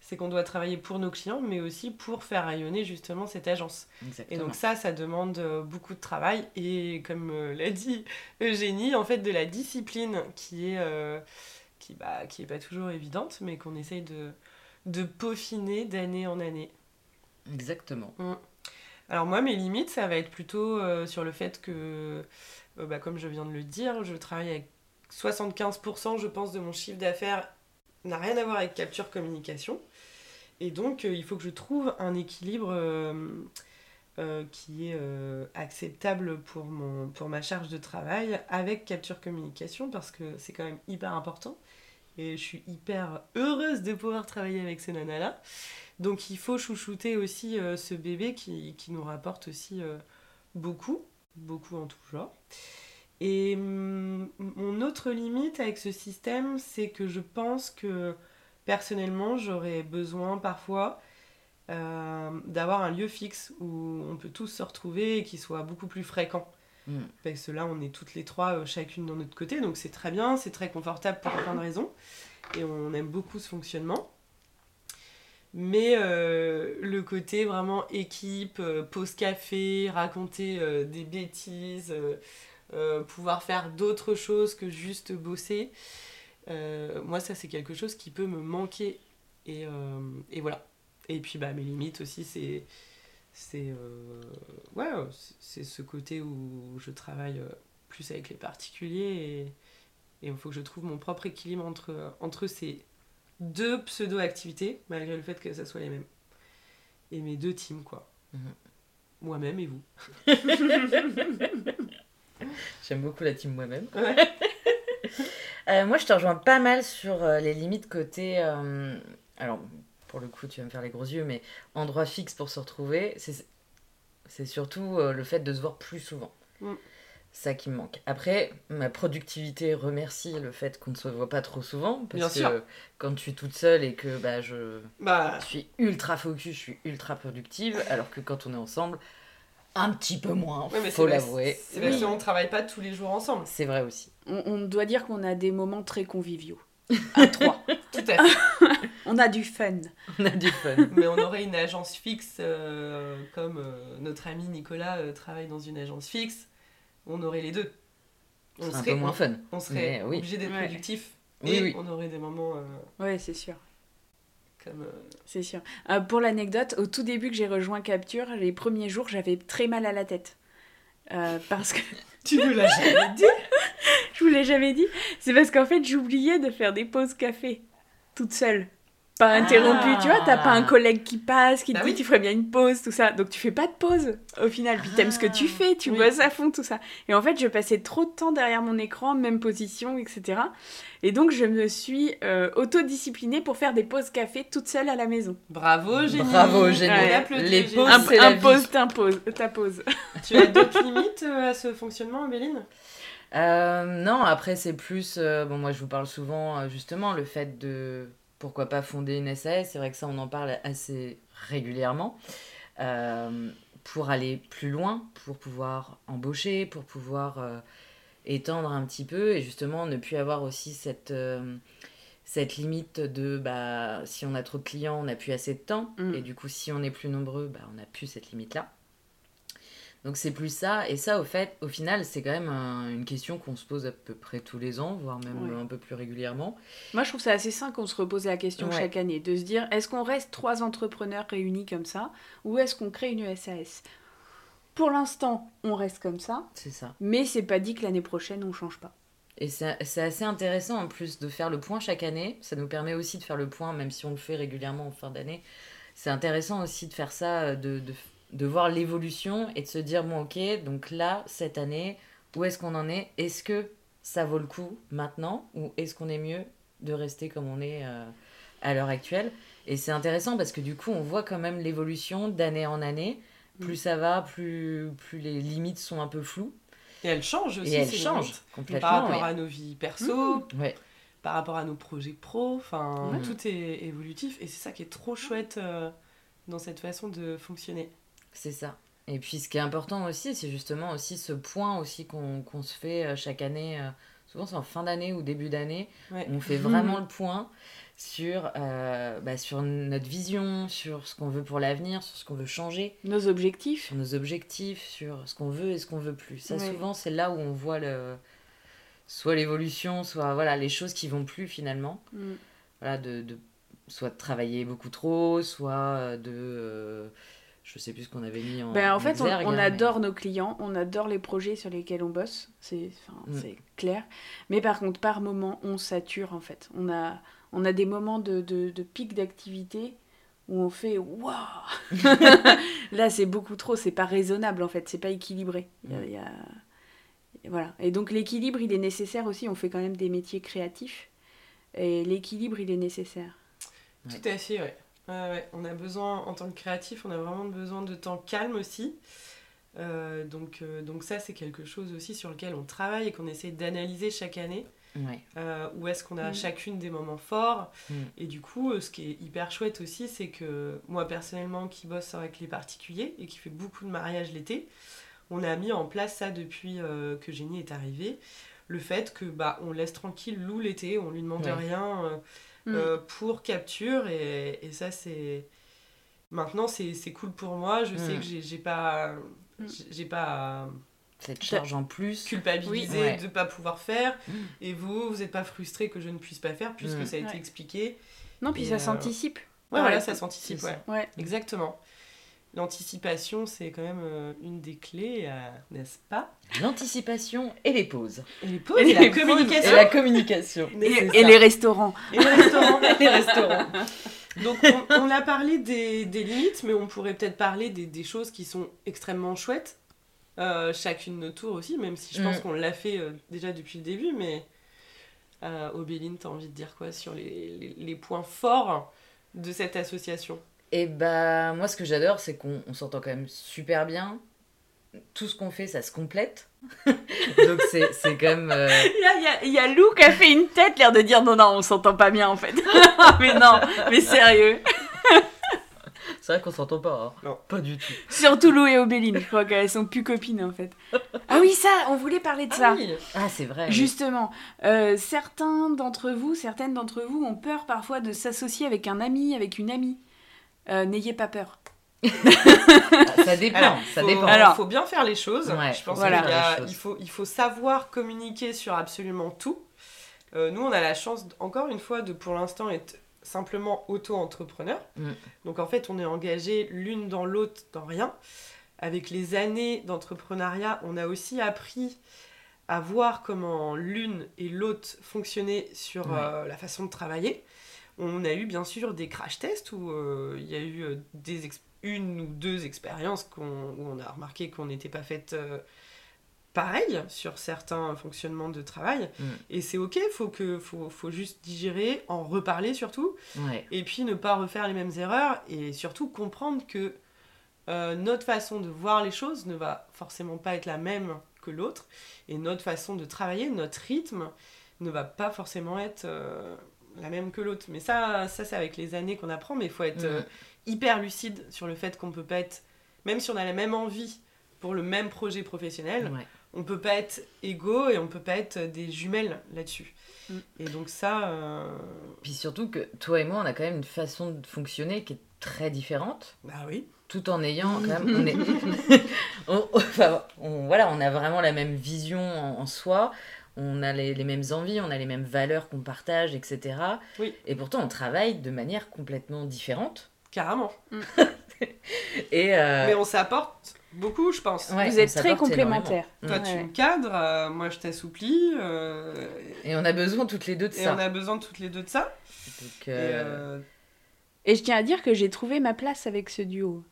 c'est qu'on doit travailler pour nos clients, mais aussi pour faire rayonner justement cette agence. Et donc ça, ça demande euh, beaucoup de travail et comme euh, l'a dit Eugénie, en fait de la discipline qui est, euh, qui, bah, qui est pas toujours évidente, mais qu'on essaye de, de peaufiner d'année en année. Exactement. Alors moi, mes limites, ça va être plutôt euh, sur le fait que, euh, bah, comme je viens de le dire, je travaille avec 75%, je pense, de mon chiffre d'affaires n'a rien à voir avec capture communication. Et donc, euh, il faut que je trouve un équilibre euh, euh, qui est acceptable pour, mon, pour ma charge de travail avec capture communication parce que c'est quand même hyper important. Et je suis hyper heureuse de pouvoir travailler avec ces nanas-là. Donc il faut chouchouter aussi ce bébé qui, qui nous rapporte aussi beaucoup, beaucoup en tout genre. Et hum, mon autre limite avec ce système, c'est que je pense que personnellement, j'aurais besoin parfois euh, d'avoir un lieu fixe où on peut tous se retrouver et qui soit beaucoup plus fréquent. Mm. Parce que là, on est toutes les trois, euh, chacune dans notre côté, donc c'est très bien, c'est très confortable pour plein de raisons. Et on aime beaucoup ce fonctionnement. Mais euh, le côté vraiment équipe, pause café, raconter des bêtises, pouvoir faire d'autres choses que juste bosser, euh, moi ça c'est quelque chose qui peut me manquer. Et, euh, et voilà. Et puis bah, mes limites aussi, c'est c'est euh, ouais, c'est- ce côté où je travaille plus avec les particuliers et il faut que je trouve mon propre équilibre entre, entre ces deux pseudo-activités, malgré le fait que ça soit les mêmes. Et mes deux teams, quoi. Mhm. Moi-même et vous. J'aime beaucoup la team moi-même. Ouais. Euh, moi, je te rejoins pas mal sur euh, les limites côté. euh, alors, pour le coup, tu vas me faire les gros yeux, mais endroit fixe pour se retrouver, c'est c'est surtout euh, le fait de se voir plus souvent. Mm. Ça qui me manque. Après, ma productivité remercie le fait qu'on ne se voit pas trop souvent. Parce Bien que sûr. quand je suis toute seule et que bah, je, Bah, je suis ultra focus, je suis ultra productive, alors que quand on est ensemble, un petit peu moins, ouais, mais faut l'avouer. C'est parce Oui. qu'on travaille pas tous les jours ensemble. C'est vrai aussi. On, on doit dire qu'on a des moments très conviviaux. À trois. Tout à fait. On a du fun. On a du fun. Mais on aurait une agence fixe, euh, comme euh, notre ami Nicolas euh, travaille dans une agence fixe, on aurait les deux. On C'est un peu moins fun. on serait oui. obligé d'être Ouais. productif Oui, et oui. on aurait des moments euh, Ouais, c'est sûr. Comme. euh, C'est sûr. Euh, pour l'anecdote, au tout début que j'ai rejoint Capture, les premiers jours, j'avais très mal à la tête. Euh, parce que Tu nous l'as jamais dit je vous l'ai jamais dit, c'est parce qu'en fait j'oubliais de faire des pauses café toute seule. Pas interrompue, tu vois, t'as pas un collègue qui passe, qui te Bah dit oui. tu ferais bien une pause, tout ça. Donc tu fais pas de pause au final, puis t'aimes ce que tu Ah, fais, tu oui. bosses à fond, tout ça. Et en fait, je passais trop de temps derrière mon écran, même position, etc. Et donc je me suis euh, autodisciplinée pour faire des pauses café toute seule à la maison. Bravo, génie Bravo, génie. Ouais. Les pauses, Un, c'est la ta pause. Tu as d'autres limites euh, à ce fonctionnement, Béline? Euh, non, après c'est plus, euh, bon moi je vous parle souvent euh, justement le fait de pourquoi pas fonder une SAS, c'est vrai que ça on en parle assez régulièrement, euh, pour aller plus loin, pour pouvoir embaucher, pour pouvoir euh, étendre un petit peu et justement ne plus avoir aussi cette, euh, cette limite de bah, si on a trop de clients on n'a plus assez de temps Mm. et du coup si on est plus nombreux bah, on n'a plus cette limite là. Donc c'est plus ça, et ça au fait, au final, c'est quand même un- une question qu'on se pose à peu près tous les ans, voire même Ouais. un peu plus régulièrement. Moi, je trouve ça assez sain qu'on se repose la question Ouais. chaque année, de se dire est-ce qu'on reste trois entrepreneurs réunis comme ça, ou est-ce qu'on crée une SAS Pour l'instant, on reste comme ça, C'est ça. mais c'est pas dit que l'année prochaine on change pas. Et c'est c'est assez intéressant en plus de faire le point chaque année. Ça nous permet aussi de faire le point, même si on le fait régulièrement en fin d'année. C'est intéressant aussi de faire ça, de, de, de voir l'évolution et de se dire bon, ok, donc là, cette année, où est-ce qu'on en est? Est-ce que ça vaut le coup maintenant? Ou est-ce qu'on est mieux de rester comme on est euh, à l'heure actuelle? Et c'est intéressant parce que du coup, on voit quand même l'évolution d'année en année. Plus ça va, plus, plus les limites sont un peu floues. Et elle change aussi. Et elle ces change limites. complètement. Par rapport ouais. à nos vies perso, Ouais. par rapport à nos projets pro, enfin, tout est évolutif et c'est ça qui est trop chouette euh, dans cette façon de fonctionner. C'est ça. Et puis ce qui est important aussi, c'est justement aussi ce point aussi qu'on qu'on se fait euh, chaque année. euh, souvent c'est en fin d'année ou début d'année. Ouais. On fait vraiment le point sur, euh, bah, sur notre vision, sur ce qu'on veut pour l'avenir, sur ce qu'on veut changer, Nos objectifs sur nos objectifs, sur ce qu'on veut et ce qu'on veut plus. Ça Ouais. souvent c'est là où on voit le soit l'évolution, soit voilà les choses qui vont plus finalement. Mm. Voilà de, de soit de travailler beaucoup trop, soit de euh, je sais plus ce qu'on avait mis en Ben, en fait, on, exergue, on hein, mais- adore nos clients, on adore les projets sur lesquels on bosse, c'est enfin, Mm. c'est clair. Mais par contre, par moment, on sature en fait. On a, on a des moments de, de, de pic d'activité où on fait waouh Là, c'est beaucoup trop, c'est pas raisonnable en fait, c'est pas équilibré. Il y a- Mm. il y a- Voilà. Et donc, l'équilibre, il est nécessaire aussi. On fait quand même des métiers créatifs. Et l'équilibre, il est nécessaire. Ouais. Tout à fait, ouais. Ouais, ouais. On a besoin, en tant que créatif, on a vraiment besoin de temps calme aussi. Euh, donc, euh, donc ça, c'est quelque chose aussi sur lequel on travaille et qu'on essaie d'analyser chaque année. Ouais. Euh, où est-ce qu'on a Mm. chacune des moments forts. Mm. Et du coup, euh, ce qui est hyper chouette aussi, c'est que moi, personnellement, qui bosse avec les particuliers et qui fait beaucoup de mariages l'été, on a mis en place ça depuis euh, que Génie est arrivé. Le fait que bah on laisse tranquille Lou l'été, on lui demande Ouais. rien euh, Mm. euh, pour capture et, et ça c'est maintenant c'est c'est cool pour moi. Je sais Mm. que j'ai j'ai pas Mm. j'ai- pas Cette charge en plus. culpabiliser Oui. Ouais. de pas pouvoir faire Mm. et vous vous n'êtes pas frustré que je ne puisse pas faire puisque Mm. ça a été Ouais. expliqué. Non, puis Et, ça euh, s'anticipe. Ouais, Ouais, voilà, ça s'anticipe, ouais. Ouais. Exactement. L'anticipation, c'est quand même euh, une des clés, euh, n'est-ce pas? L'anticipation et les pauses. Et les pauses, Et et, les la pauses. communication. Et la communication. Mais Et, c'est et ça. les restaurants. Et les restaurants. les restaurants. Donc, on, on a parlé des, des limites, mais on pourrait peut-être parler des, des choses qui sont extrêmement chouettes euh, chacune nos tours aussi, même si je pense Mm. qu'on l'a fait euh, déjà depuis le début, mais euh, Obéline, t'as envie de dire quoi sur les, les- les points forts de cette association? Et bah, moi, ce que j'adore, c'est qu'on on s'entend quand même super bien. Tout ce qu'on fait, ça se complète. Donc, c'est c'est quand même. euh, Il y a, il y a- il y a Lou qui a fait une tête, l'air de dire non, non, on s'entend pas bien en fait. mais non, mais sérieux. C'est vrai qu'on s'entend pas. hein. Non. Pas du tout. Surtout Lou et Obéline, je crois qu'elles sont plus copines en fait. Ah oui, ça, on voulait parler de ça. Ah oui Ah, c'est vrai. oui. Justement, euh, certains d'entre vous, certaines d'entre vous ont peur parfois de s'associer avec un ami, avec une amie. Euh, N'ayez pas peur. Ah, ça dépend. Alors, ça faut, dépend. Alors- faut bien faire les choses. Ouais, je pense voilà. qu'il a- il, faut, il faut savoir communiquer sur absolument tout. Euh, nous, on a la chance, encore une fois, de pour l'instant être simplement auto-entrepreneur. Mm. Donc en fait, on est engagé l'une dans l'autre dans rien. Avec les années d'entrepreneuriat, on a aussi appris à voir comment l'une et l'autre fonctionnaient sur Ouais. euh, la façon de travailler. On a eu bien sûr des crash tests où euh, il y a eu euh, des une ou deux expériences où on a remarqué qu'on n'était pas fait pareil sur certains fonctionnements de travail. Mm. Et c'est ok, faut que faut, faut juste digérer, en reparler surtout, Ouais. et puis ne pas refaire les mêmes erreurs, et surtout comprendre que euh, notre façon de voir les choses ne va forcément pas être la même que l'autre, et notre façon de travailler, notre rythme ne va pas forcément être euh, la même que l'autre. Mais ça, ça c'est avec les années qu'on apprend, mais il faut être euh, Mm. hyper lucide sur le fait qu'on peut pas être, même si on a la même envie pour le même projet professionnel, Ouais. on peut pas être égaux et on peut pas être des jumelles là-dessus. Mm. Et donc ça, euh, Puis surtout que toi et moi, on a quand même une façon de fonctionner qui est très différente. bah oui. tout en ayant quand même on est on, enfin, on- voilà on a vraiment la même vision en, en soi on a les, les mêmes envies on a les mêmes valeurs qu'on partage etc Oui. et pourtant on travaille de manière complètement différente Carrément. et euh, Mais on s'apporte beaucoup, je pense. ouais, vous êtes très complémentaires. Toi, Mm. tu me cadres, euh, moi, je t'assouplis. euh, et on a besoin toutes les deux de et ça on a besoin toutes les deux de ça. Donc, Et, Et je tiens à dire que j'ai trouvé ma place avec ce duo.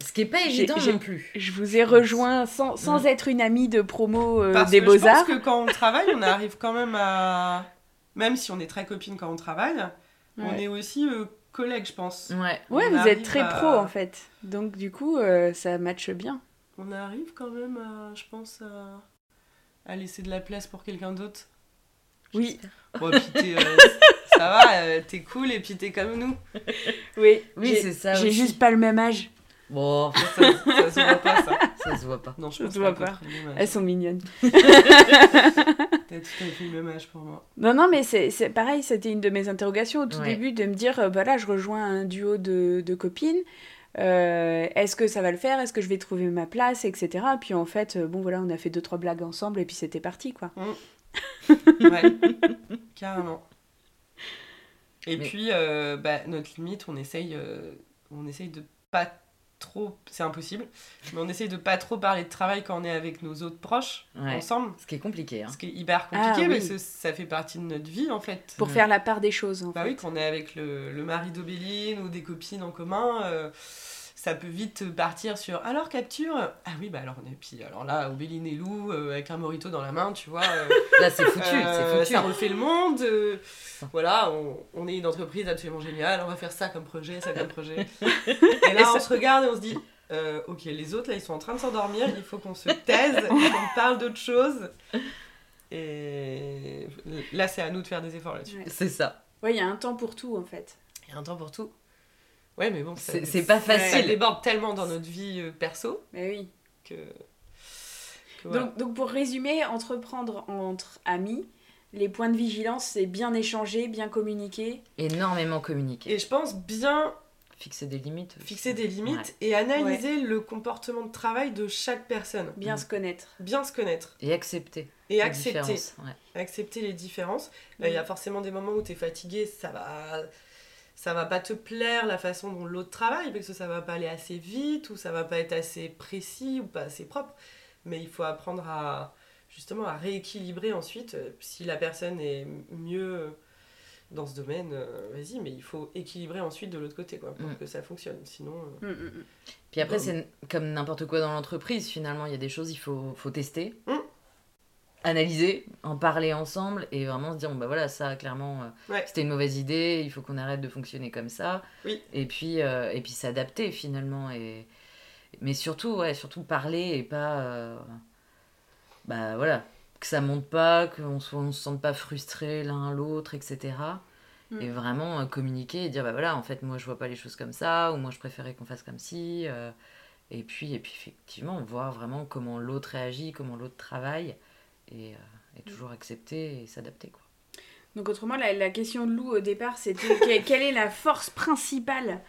Ce qui est pas évident non plus Je vous ai rejoint sans, sans être une amie de promo euh, parce des que je pense beaux-arts. que quand on travaille, on arrive quand même à. Même si on est très copines quand on travaille, on est aussi euh, collègues, je pense. ouais Ouais, on vous êtes très à- pro en fait. Donc du coup, euh, ça matche bien. On arrive quand même à, je pense, à, à laisser de la place pour quelqu'un d'autre. Oui, Bon, puis t'es, euh, ça va, euh, t'es cool et puis t'es comme nous. oui, oui c'est ça J'ai aussi. juste pas le même âge. Bon Ça, ça se voit pas, ça. ça se voit pas Non, je Ça pense se voit pas. Elles sont mignonnes. T'as tout à fait le même âge pour moi. Non, non, mais c'est c'est pareil, c'était une de mes interrogations au tout Ouais. début, de me dire, euh, voilà, je rejoins un duo de, de copines, euh, est-ce que ça va le faire, est-ce que je vais trouver ma place, etc. Puis en fait, euh, bon voilà, on a fait deux, trois blagues ensemble et puis c'était parti, quoi. Ouais, carrément. Et Mais- puis, euh, bah, notre limite, on essaye, euh, on essaye de pas trop, c'est impossible, mais on essaye de pas trop parler de travail quand on est avec nos autres proches Ouais. ensemble. ce qui est compliqué hein. Ce qui est hyper compliqué, Ah, mais oui. c'est- ça fait partie de notre vie en fait. Pour Mm. faire la part des choses, en Bah fait. oui, qu'on est avec le, le mari d'Obéline ou des copines en commun, euh, ça peut vite partir sur alors capture? Ah oui, bah alors, et puis alors là, Obéline et Lou euh, avec un morito dans la main, tu vois. euh, là c'est foutu euh, c'est foutu Ça refait le monde. euh, voilà, on, on est une entreprise absolument géniale, on va faire ça comme projet, ça comme projet. et là, on se regarde et on se dit. euh, ok, les autres là ils sont en train de s'endormir, il faut qu'on se taise, qu'on parle d'autre chose. Et là c'est à nous de faire des efforts là-dessus. Ouais. c'est ça Ouais, il y a un temps pour tout, en fait. Il y a un temps pour tout. Ouais, mais bon, ça- C'est- c'est pas ça facile. déborde tellement dans notre vie euh, perso Mais oui. que. que voilà. Donc, donc pour résumer, entreprendre entre amis, les points de vigilance, c'est bien échanger, bien communiquer. énormément communiquer Et je pense bien fixer des limites aussi. fixer des limites Ouais. et analyser le comportement de travail de chaque personne. bien se connaître. Bien se connaître et accepter et les accepter. ouais. Accepter les différences. Là, Il y a forcément des moments où tu es fatigué, ça va. Ça va pas te plaire la façon dont l'autre travaille, parce que ça va pas aller assez vite, ou ça va pas être assez précis, ou pas assez propre. Mais il faut apprendre à justement à rééquilibrer ensuite. euh, Si la personne est mieux, dans ce domaine, euh, vas-y, mais il faut équilibrer ensuite de l'autre côté, quoi, pour Mm. que ça fonctionne. Sinon, euh, Mm, mm. Puis après, Bon. c'est comme n'importe quoi dans l'entreprise, finalement, il y a des choses, il faut, faut tester. Analyser, en parler ensemble et vraiment se dire, bon, bah voilà, ça, clairement, euh, Ouais. c'était une mauvaise idée, il faut qu'on arrête de fonctionner comme ça. Oui. Et puis, euh, et puis s'adapter, finalement. Et... Mais surtout, ouais, surtout parler et pas. euh, Bah voilà, que ça monte pas, qu'on soit- on se sente pas frustré l'un l'autre, etc. Mm. Et vraiment communiquer et dire, bah voilà, en fait, moi, je vois pas les choses comme ça, ou moi, je préférais qu'on fasse comme ci. euh, et puis, et puis effectivement, voir vraiment comment l'autre réagit, comment l'autre travaille, et, euh, et toujours accepter et s'adapter. Quoi. Donc autrement, la, la question de Lou au départ, c'était que- quelle est la force principale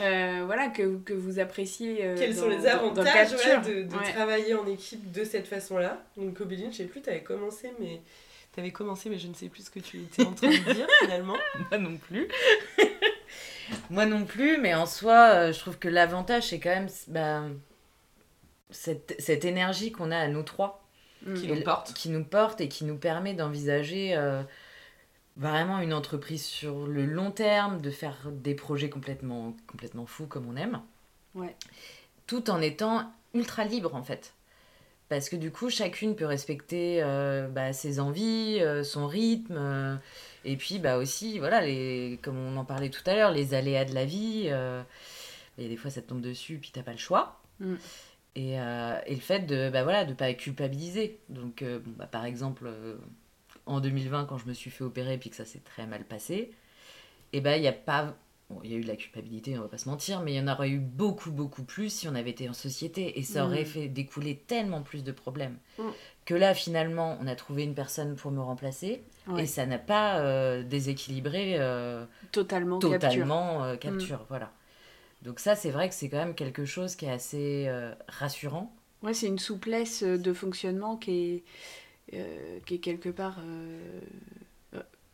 euh, voilà, que, que vous appréciez euh, Quels dans- sont les dans- dans avantages voilà, de, de Ouais. travailler en équipe de cette façon-là? Donc, Cobeline, je sais plus, tu avais commencé, mais. T'avais commencé, mais je ne sais plus ce que tu étais en train de dire finalement. Moi non plus. Moi non plus, mais en soi, je trouve que l'avantage, c'est quand même bah, cette, cette énergie qu'on a à nous trois, Mm. Qui nous porte. qui nous porte et qui nous permet d'envisager euh, vraiment une entreprise sur le long terme, de faire des projets complètement, complètement fous comme on aime, Ouais. tout en étant ultra libre en fait. Parce que du coup, chacune peut respecter euh, bah, ses envies, euh, son rythme, euh, et puis bah aussi, voilà, les, comme on en parlait tout à l'heure, les aléas de la vie. et des fois, ça te tombe dessus, puis t'as pas le choix. Mm. Et, euh, et le fait de bah, voilà, de pas culpabiliser. Donc, euh, bon, bah, par exemple, euh, en 2020, quand je me suis fait opérer, puis que ça s'est très mal passé, et ben il y a pas Bon, il y a eu de la culpabilité, on va pas se mentir, mais il y en aurait eu beaucoup, beaucoup plus si on avait été en société. Et ça aurait Mm. fait découler tellement plus de problèmes. Mm. Que là, finalement, on a trouvé une personne pour me remplacer. Ouais. Et ça n'a pas euh, déséquilibré Totalement, capture. totalement capture. Voilà. Donc ça, c'est vrai que c'est quand même quelque chose qui est assez euh, rassurant. Ouais, c'est une souplesse euh, de fonctionnement qui est, euh, qui est quelque part euh,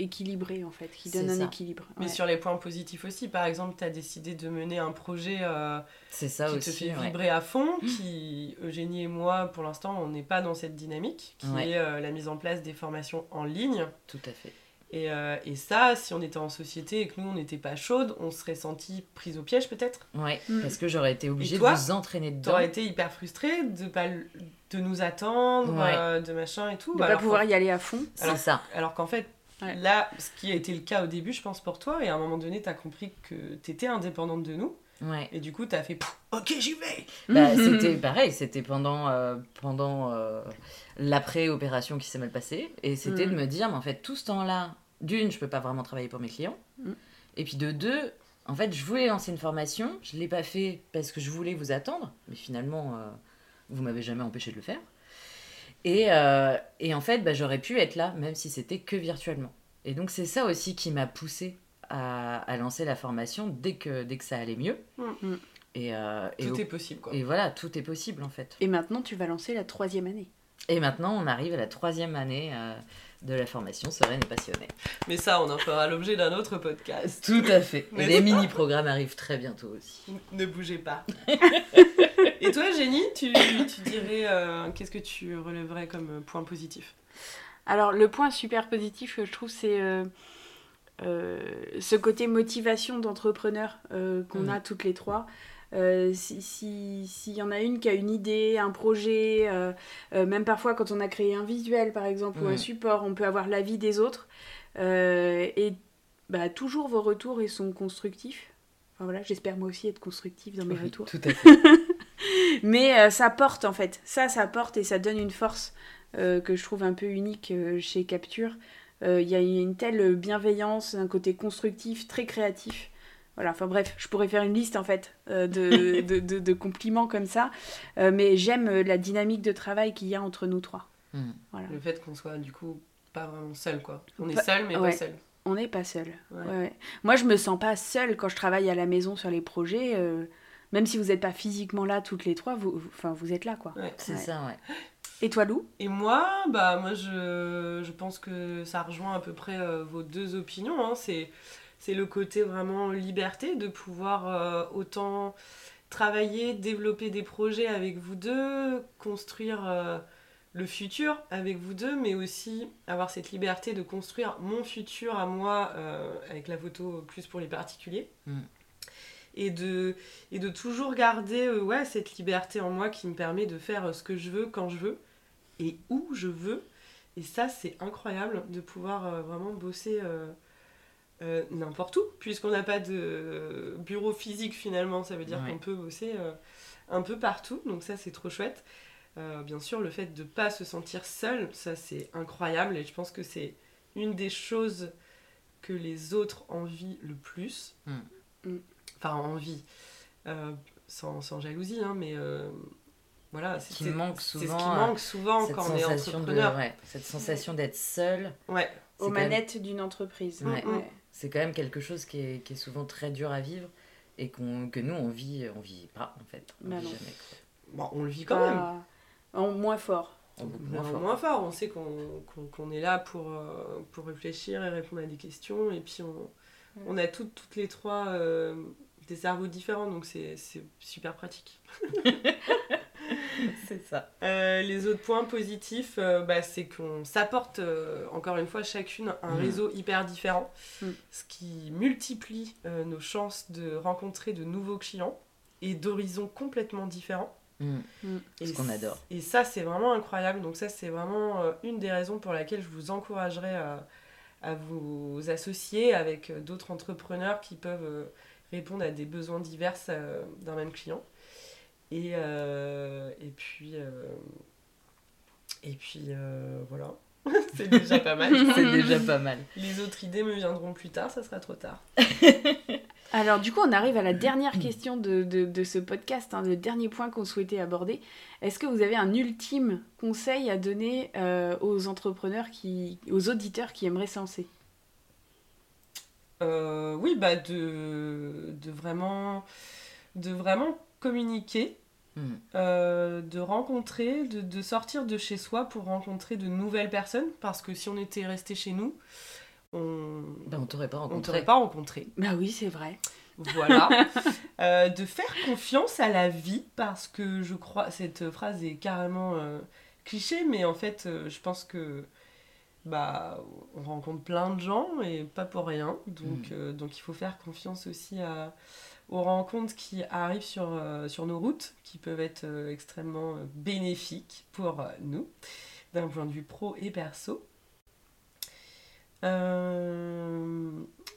équilibrée en fait, qui donne un ça. équilibre. Mais sur les points positifs aussi, par exemple, tu as décidé de mener un projet euh, ça qui aussi. te fait ouais. vibrer à fond, qui, Eugénie et moi, pour l'instant, on n'est pas dans cette dynamique, qui Ouais. est euh, la mise en place des formations en ligne. Tout à fait. Et, euh, et ça, si on était en société et que nous, on n'était pas chaude, on serait senti prise au piège peut-être. Ouais, Mm. parce que j'aurais été obligée toi, de vous entraîner dedans. T'aurais été hyper frustrée de pas de nous attendre, Ouais. euh, de machin et tout. De pas alors pouvoir qu'en- y aller à fond. C'est alors- ça. Alors qu'en fait, Ouais. là, ce qui a été le cas au début, je pense, pour toi, et à un moment donné, t'as compris que t'étais indépendante de nous, Ouais. et du coup, t'as fait Ok, j'y vais Bah, c'était pareil, c'était pendant, euh, pendant euh, l'après-opération qui s'est mal passée. Et c'était Mm. de me dire, mais en fait, tout ce temps-là, d'une, je peux pas vraiment travailler pour mes clients. Mm. Et puis de deux, en fait, je voulais lancer une formation. Je l'ai pas fait parce que je voulais vous attendre. Mais finalement, euh, vous m'avez jamais empêché de le faire. Et, euh, et en fait, bah, j'aurais pu être là, même si c'était que virtuellement. Et donc, c'est ça aussi qui m'a poussé à, à lancer la formation dès que, dès que ça allait mieux. Mm. Et, euh, et Tout est possible, quoi. et voilà, tout est possible en fait. Et maintenant, tu vas lancer la troisième année. Et maintenant, on arrive à la troisième année euh, de la formation Sereine et Passionnée. Mais ça, on en fera l'objet d'un autre podcast. Tout à fait. Mais Et les mini-programmes arrivent très bientôt aussi. Ne bougez pas. et toi, Génie, tu, tu dirais euh, qu'est-ce que tu relèverais comme point positif? Alors, le point super positif que je trouve, c'est ce côté motivation d'entrepreneur euh, qu'on Mhm. a toutes les trois. Euh, si- si- S'il y en a une qui a une idée, un projet, euh, euh, même parfois quand on a créé un visuel par exemple ou un support, on peut avoir l'avis des autres. Euh, et bah, toujours vos retours ils sont constructifs. Enfin voilà, j'espère moi aussi être constructive dans mes Oui, retours. Tout à fait. Mais euh, ça porte en fait, ça, ça porte et ça donne une force euh, que je trouve un peu unique euh, chez Capture. Euh, Il y a une telle bienveillance, un côté constructif, très créatif. Voilà, enfin bref, je pourrais faire une liste en fait euh, de, de, de- de compliments comme ça. Euh, mais j'aime la dynamique de travail qu'il y a entre nous trois. Mm. Voilà. Le fait qu'on soit du coup pas vraiment seul, quoi. On est seul, mais ouais. pas seul. On n'est pas seul. Ouais. Ouais, ouais. Moi, je me sens pas seule quand je travaille à la maison sur les projets. euh, même si vous n'êtes pas physiquement là toutes les trois, vous, vous- enfin, vous êtes là quoi. Ouais. C'est Ouais. ça, ouais. Et toi, Lou Et moi, bah moi je, je pense que ça rejoint à peu près euh, vos deux opinions. hein. C'est, c'est le côté vraiment liberté de pouvoir euh, autant travailler, développer des projets avec vous deux, construire, euh, le futur avec vous deux, mais aussi avoir cette liberté de construire mon futur à moi euh, avec la photo plus pour les particuliers. Mm. Et, de, et de toujours garder euh, ouais, cette liberté en moi qui me permet de faire ce que je veux, quand je veux, et où je veux. Et ça, c'est incroyable de pouvoir euh, vraiment bosser euh, euh, n'importe où, puisqu'on n'a pas de bureau physique finalement. Ça veut dire Ouais. qu'on peut bosser euh, un peu partout. Donc ça, c'est trop chouette. Euh, bien sûr, le fait de ne pas se sentir seul, ça, c'est incroyable. Et je pense que c'est une des choses que les autres envient le plus. Mm. Mm. Enfin, envie. Sans, sans jalousie, hein, mais voilà. Qui c'est- manque ce qui manque souvent cette quand on est sensation de, entrepreneur. ouais, cette sensation d'être seul, Ouais. Aux même- manettes d'une entreprise. Ouais. C'est quand même quelque chose qui est, qui est souvent très dur à vivre et qu'on, que nous on vit, on vit pas en fait. On Bah vit non. jamais, quoi. Bon, on le vit quand même. En moins fort. Moins en fort. moins fort. On sait qu'on qu'on- qu'on est là pour, euh, pour réfléchir et répondre à des questions. Et puis, on, on a toutes, toutes les trois euh, des cerveaux différents. Donc, c'est c'est super pratique. c'est ça. Euh, les autres points positifs, euh, bah, c'est qu'on s'apporte, euh, encore une fois, chacune un Mm. réseau hyper différent. Mm. Ce qui multiplie nos chances de rencontrer de nouveaux clients et d'horizons complètement différents. Mm. Et Ce qu'on adore. Et ça, c'est vraiment incroyable. Donc ça, c'est vraiment une des raisons pour laquelle je vous encouragerais à, à vous associer avec d'autres entrepreneurs qui peuvent répondre à des besoins divers d'un même client. Et, euh, et puis, euh, et puis euh, voilà. c'est déjà pas mal. C'est déjà pas mal. Les autres idées me viendront plus tard, ça sera trop tard. Alors du coup, on arrive à la dernière question de, de, de ce podcast, hein, le dernier point qu'on souhaitait aborder. Est-ce que vous avez un ultime conseil à donner euh, aux entrepreneurs, qui, aux auditeurs qui aimeraient se lancer? Euh, oui, bah de, de, vraiment, de vraiment communiquer, Mm. euh, de rencontrer, de, de sortir de chez soi pour rencontrer de nouvelles personnes. Parce que si on était resté chez nous, on Ben, on t'aurait pas on rencontré. t'aurait pas rencontré. Bah oui, c'est vrai. Voilà. Euh, de faire confiance à la vie, parce que je crois, cette phrase est carrément euh, cliché, mais en fait, euh, je pense que bah, on rencontre plein de gens et pas pour rien. Donc, Mm. euh, donc il faut faire confiance aussi à, aux rencontres qui arrivent sur, euh, sur nos routes, qui peuvent être euh, extrêmement euh, bénéfiques pour nous, d'un point de vue pro et perso.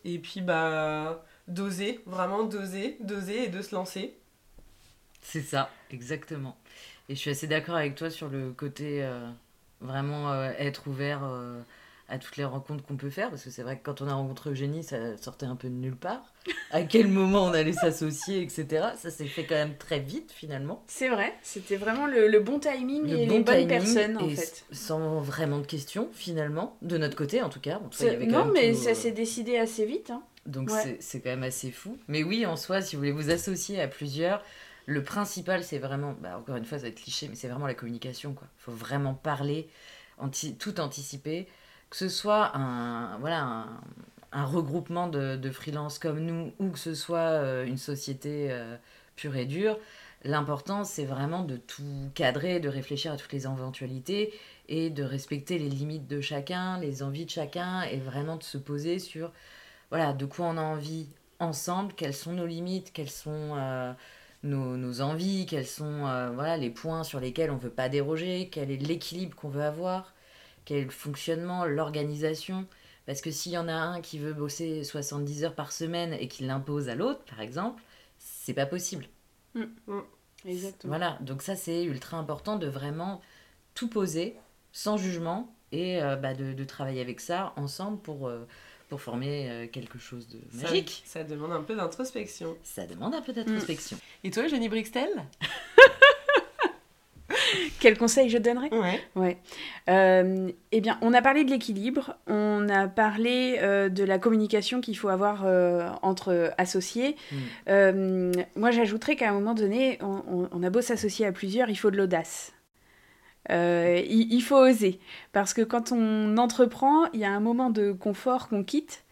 Et puis, bah, d'oser, vraiment d'oser, d'oser et de se lancer. C'est ça, exactement. Et je suis assez d'accord avec toi sur le côté vraiment être ouvert à toutes les rencontres qu'on peut faire, parce que c'est vrai que quand on a rencontré Eugénie, ça sortait un peu de nulle part. À quel moment on allait s'associer, etc. Ça s'est fait quand même très vite finalement. C'est vrai, c'était vraiment le, le bon timing Le et bon les bonnes personnes en fait. Sans vraiment de questions finalement, de notre côté en tout cas. En tout cas, il y C'est- avait quand Non, même mais tout- ça s'est décidé assez vite. hein. Donc Ouais. c'est- quand même assez fou. Mais oui, en soi, si vous voulez vous associer à plusieurs, le principal, c'est vraiment, bah, encore une fois, ça va être cliché, mais c'est vraiment la communication. Il faut vraiment parler, anti- tout anticiper. Que ce soit un, regroupement de, de freelance comme nous, ou que ce soit euh, une société euh, pure et dure, l'important, c'est vraiment de tout cadrer, de réfléchir à toutes les éventualités et de respecter les limites de chacun, les envies de chacun, et vraiment de se poser sur voilà, de quoi on a envie ensemble, quelles sont nos limites, quelles sont euh, nos, envies, quels sont voilà, les points sur lesquels on ne veut pas déroger, quel est l'équilibre qu'on veut avoir, quel est le fonctionnement, l'organisation. Parce que s'il y en a un qui veut bosser 70 heures par semaine et qui l'impose à l'autre, par exemple, c'est pas possible. Exactement. Voilà, donc ça c'est ultra important de vraiment tout poser sans jugement et euh, bah, de, de travailler avec ça ensemble pour, euh, pour former euh, quelque chose de magique. Ça, demande un peu d'introspection. Ça demande un peu d'introspection. Et toi, Jenny Brixtel? Quel conseil je donnerais? Ouais. Ouais. Euh, eh bien, on a parlé de l'équilibre, on a parlé euh, de la communication qu'il faut avoir euh, entre associés. Mm. Moi, j'ajouterais qu'à un moment donné, on, a beau s'associer à plusieurs, il faut de l'audace. Il, il faut oser. Parce que quand on entreprend, il y a un moment de confort qu'on quitte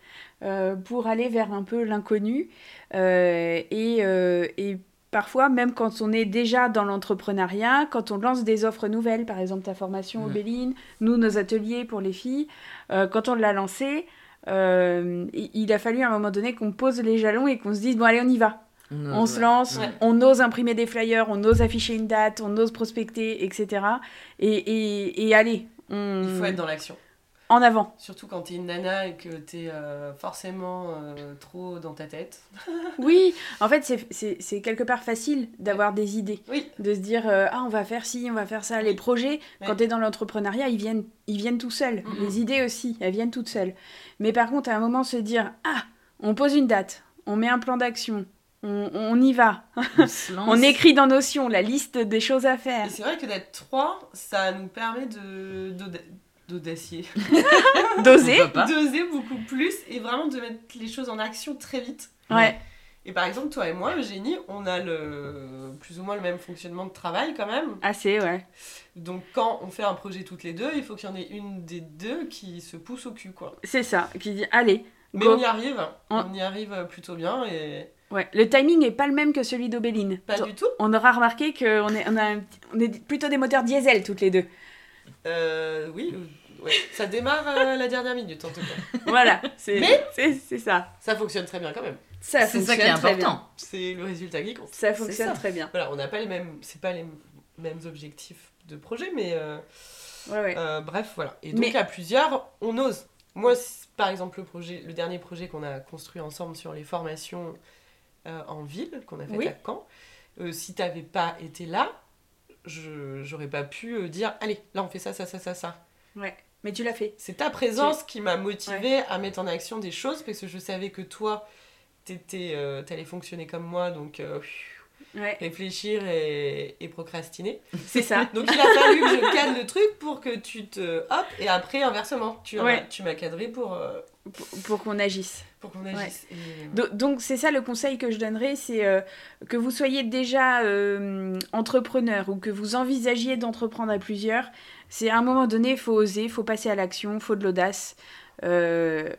pour aller vers un peu l'inconnu. Et, et parfois, même quand on est déjà dans l'entrepreneuriat, quand on lance des offres nouvelles, par exemple ta formation au Mm. Béline, nous, nos ateliers pour les filles, euh, quand on l'a lancé, euh, il a fallu à un moment donné qu'on pose les jalons et qu'on se dise, bon allez, on y va. On se lance, Ouais. on ose imprimer des flyers, on ose afficher une date, on ose prospecter, etc. Et, et, et allez, on... Il faut être dans l'action. En avant. Surtout quand t'es une nana et que t'es euh, forcément euh, trop dans ta tête. Oui, en fait, c'est- quelque part facile d'avoir des idées. Oui, de se dire euh, ah on va faire ci, on va faire ça. Les projets, quand Ouais. tu es dans l'entrepreneuriat, ils viennent, ils viennent tout seuls. Les idées aussi, elles viennent toutes seules. Mais par contre, à un moment, se dire ah on pose une date, on met un plan d'action, on, on y va, On, écrit dans Notion la liste des choses à faire. c'est vrai que d'être trois, ça nous permet de d'audacier. Doser. D'oser beaucoup plus et vraiment de mettre les choses en action très vite. Ouais, Et par exemple, toi et moi, Eugénie, on a le plus ou moins le même fonctionnement de travail quand même. assez, ouais. Donc quand on fait un projet toutes les deux, il faut qu'il y en ait une des deux qui se pousse au cul, quoi. C'est ça, qui dit allez. Mais go. on y arrive, On- on y arrive plutôt bien et Ouais. Le timing est pas le même que celui d'Aubéline. pas du tout. On aura remarqué qu'on est, on a on est plutôt des moteurs diesel toutes les deux. Euh, oui, euh, ouais. ça démarre à la dernière minute en tout cas. Voilà, c'est Mais- c'est- c'est ça. Ça fonctionne très bien quand même. Ça C'est ça qui est fonctionne très bien. important. C'est le résultat qui compte. Ça fonctionne ça. très bien. Voilà, on n'a pas les mêmes, c'est pas les mêmes objectifs de projet, mais euh, Ouais, ouais. euh, bref, voilà. Et donc Mais- à plusieurs, on ose. Moi, par exemple, le projet, le dernier projet qu'on a construit ensemble sur les formations euh, en ville qu'on a fait Oui. à Caen, euh, si t'avais pas été là, j'aurais pas pu euh, dire allez, là on fait ça, ça, ça, ça, ça. Ouais. Mais tu l'as fait. C'est ta présence qui m'a motivée à mettre en action des choses parce que je savais que toi, t'étais, euh, t'allais fonctionner comme moi, donc euh, Ouais. réfléchir et, et procrastiner. C'est ça. Donc il a fallu que je cadre le truc pour que tu te... Hop, et après inversement, tu, Ouais. tu m'as cadré pour, euh, pour, pour qu'on agisse. Pour qu'on agisse. Et- Do- Donc c'est ça le conseil que je donnerais, c'est euh, que vous soyez déjà euh, entrepreneur ou que vous envisagiez d'entreprendre à plusieurs, c'est à un moment donné, il faut oser, il faut passer à l'action, il faut de l'audace. Euh,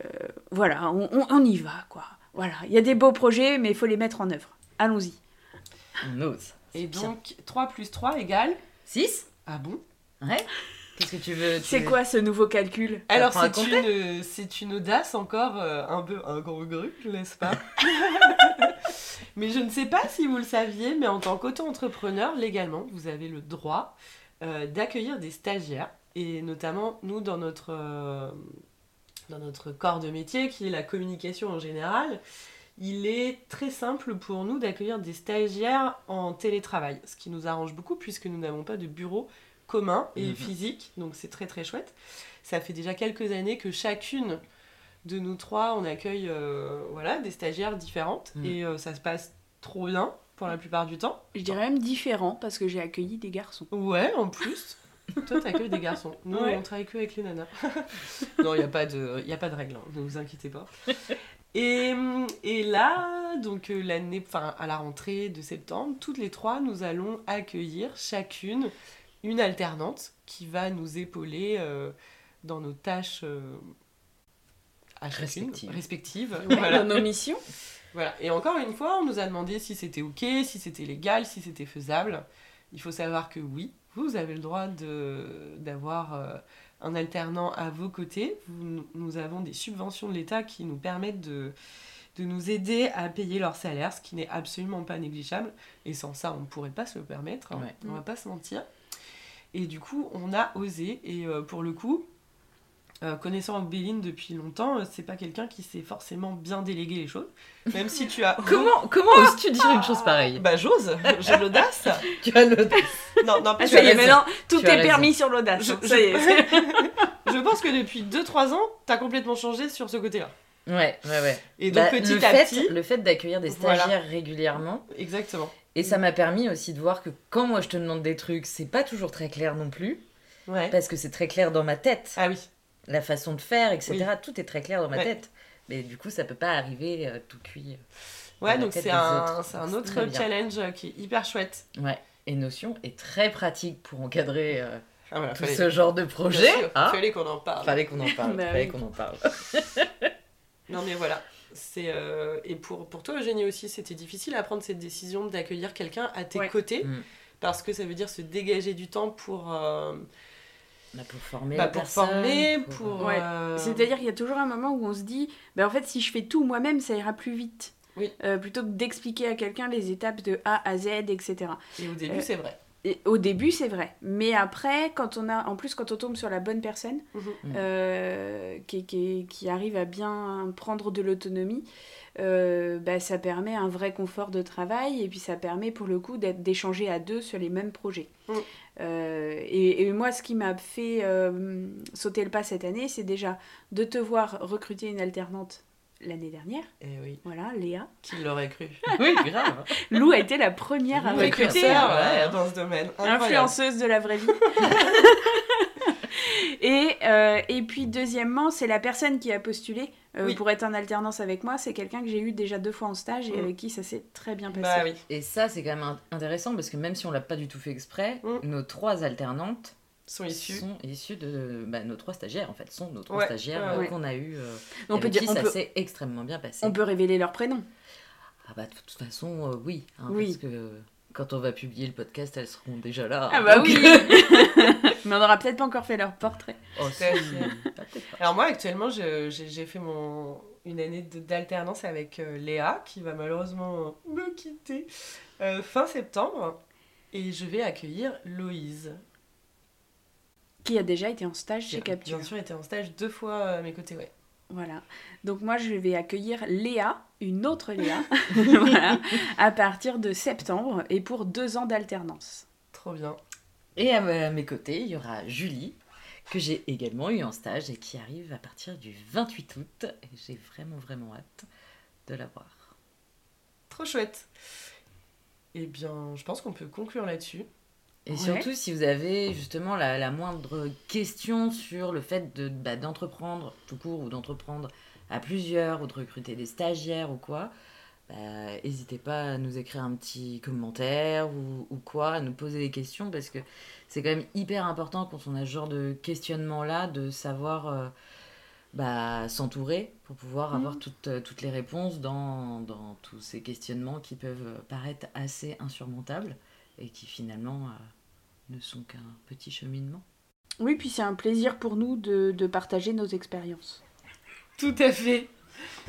voilà, on, on- on y va, quoi. Voilà, il y a des beaux projets, mais il faut les mettre en œuvre. Allons-y. On ose. Et donc 3 plus 3 égale... 6 Ah bon? Ouais. Qu'est-ce que tu veux tu C'est veux- quoi ce nouveau calcul Alors à c'est une, c'est une audace encore euh, un peu incongrue, n'est-ce pas Mais je ne sais pas si vous le saviez, mais en tant qu'auto-entrepreneur, légalement, vous avez le droit euh, d'accueillir des stagiaires. Et notamment, nous, dans notre, euh, dans notre corps de métier, qui est la communication en général, il est très simple pour nous d'accueillir des stagiaires en télétravail, ce qui nous arrange beaucoup puisque nous n'avons pas de bureau commun et Mhm. physique, donc c'est très très chouette. Ça fait déjà quelques années que chacune de nous trois, on accueille euh, voilà, des stagiaires différentes Mhm. et euh, ça se passe trop bien pour la plupart du temps. Je dirais même différent, parce que j'ai accueilli des garçons. Ouais, en plus. Toi, t'accueilles des garçons. Nous, Ouais. on travaille que avec les nanas. non, il n'y a, pas de- y a pas de règle, hein, ne vous inquiétez pas. Et, et là, donc euh, l'année, enfin à la rentrée de septembre, toutes les trois, nous allons accueillir chacune une alternante qui va nous épauler euh, dans nos tâches euh, Respectives. respectives. Ouais, Voilà. Dans nos missions. Voilà. Et encore une fois, on nous a demandé si c'était ok, si c'était légal, si c'était faisable. Il faut savoir que oui, vous avez le droit de d'avoir euh, un alternant à vos côtés. Vous- nous avons des subventions de l'État qui nous permettent de, de nous aider à payer leur salaire, ce qui n'est absolument pas négligeable. Et sans ça, on ne pourrait pas se le permettre. Ouais. On va pas se mentir. Et du coup, on a osé. Et euh, pour le coup, euh, connaissant Béline depuis longtemps, euh, c'est pas quelqu'un qui sait forcément bien déléguer les choses. Même si tu as. Comment, comment oses-tu dire une chose pareille Bah, j'ose, j'ai l'audace. Tu as le. Non, non, Ah, ça y est, maintenant, tout Tu est permis sur l'audace. Je- hein, ça y est. Je pense que depuis 2-3 ans, t'as complètement changé sur ce côté-là. Ouais, ouais, ouais. Et donc, Bah, petit le, à fait, petit. le fait d'accueillir des Voilà. stagiaires régulièrement, Exactement. et ça m'a permis aussi de voir que quand moi je te demande des trucs, c'est pas toujours très clair non plus, Ouais. parce que c'est très clair dans ma tête, Ah oui. la façon de faire, etc. Tout est très clair dans ma Ouais. tête. Mais du coup, ça peut pas arriver euh, tout cuit. dans Ouais, donc c'est un, c'est un autre bien. challenge euh, qui est hyper chouette. Ouais. Et Notion est très pratique pour encadrer euh, Ah voilà, tout fallait, ce genre de bien projet. sûr, hein. fallait qu'on en parle. Fallait qu'on en parle. Bah fallait oui. qu'on en parle. Non mais voilà. C'est euh, et pour, pour toi, Eugénie aussi, c'était difficile à prendre cette décision d'accueillir quelqu'un à tes Ouais. côtés, Mm. parce que ça veut dire se dégager du temps pour, euh, Bah, pour former bah, pour personne, former, pour, pour. euh, Ouais. euh, C'est-à-dire qu'il y a toujours un moment où on se dit, bah, en fait, si je fais tout moi-même, ça ira plus vite. Oui. Euh, plutôt que d'expliquer à quelqu'un les étapes de A à Z, etc. Et au début, Euh, c'est vrai. Et au début, c'est vrai. Mais après, quand on a, en plus, quand on tombe sur la bonne personne, Mhm. Mm. euh, qui, qui, qui arrive à bien prendre de l'autonomie, euh, bah, ça permet un vrai confort de travail et puis ça permet pour le coup d'être- d'échanger à deux sur les mêmes projets. Mm. Euh, et, et moi, ce qui m'a fait euh, sauter le pas cette année, c'est déjà de te voir recruter une alternante l'année dernière. Et Eh oui, Voilà, Léa. qui l'aurait cru? Oui, grave. Lou a été la première à recruter. Ouais, dans ce domaine. Incroyable. Influenceuse de la vraie vie. et, euh, et puis deuxièmement, c'est la personne qui a postulé euh, Oui. pour être en alternance avec moi. C'est quelqu'un que j'ai eu déjà deux fois en stage et Mm. avec qui ça s'est très bien passé. Bah oui. Et ça, c'est quand même in- intéressant parce que même si on l'a pas du tout fait exprès, Mm. nos trois alternantes Sont issus. sont issues de bah, nos trois stagiaires en fait, sont nos trois Ouais, stagiaires ouais, euh, ouais. qu'on a eu. euh, on, peut dire, qui on, ça peut, s'est extrêmement bien passé. on peut révéler leur prénom. Ah bah de toute façon, euh, oui, hein, Oui. parce que quand on va publier le podcast, elles seront déjà là. Ah bah Donc, oui Mais on n'aura peut-être pas encore fait leur portrait. oh. Ah. Alors moi actuellement j'ai fait mon une année d'alternance avec euh, Léa qui va malheureusement me quitter euh, fin septembre et je vais accueillir Loïse Qui a déjà été en stage chez Capture. bien sûr été en stage deux fois à mes côtés ouais. Voilà. Donc moi, je vais accueillir Léa, une autre Léa, voilà, à partir de septembre et pour deux ans d'alternance. Trop bien. Et à, à mes côtés, il y aura Julie, que j'ai également eu en stage et qui arrive à partir du 28 août. Et j'ai vraiment, vraiment hâte de la voir. Trop chouette. Eh bien je pense qu'on peut conclure là-dessus. Et Ouais. surtout, si vous avez justement la, la moindre question sur le fait de, bah, d'entreprendre tout court ou d'entreprendre à plusieurs ou de recruter des stagiaires ou quoi, bah, n'hésitez pas à nous écrire un petit commentaire ou, ou quoi, à nous poser des questions parce que c'est quand même hyper important quand on a ce genre de questionnement-là de savoir euh, bah, s'entourer pour pouvoir avoir toutes, euh, toutes les réponses dans, dans tous ces questionnements qui peuvent paraître assez insurmontables et qui finalement euh, ne sont qu'un petit cheminement. Oui, puis c'est un plaisir pour nous de, de partager nos expériences. Tout à fait.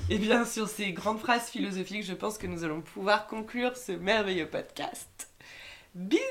Et bien sur ces grandes phrases philosophiques, je pense que nous allons pouvoir conclure ce merveilleux podcast. Bisous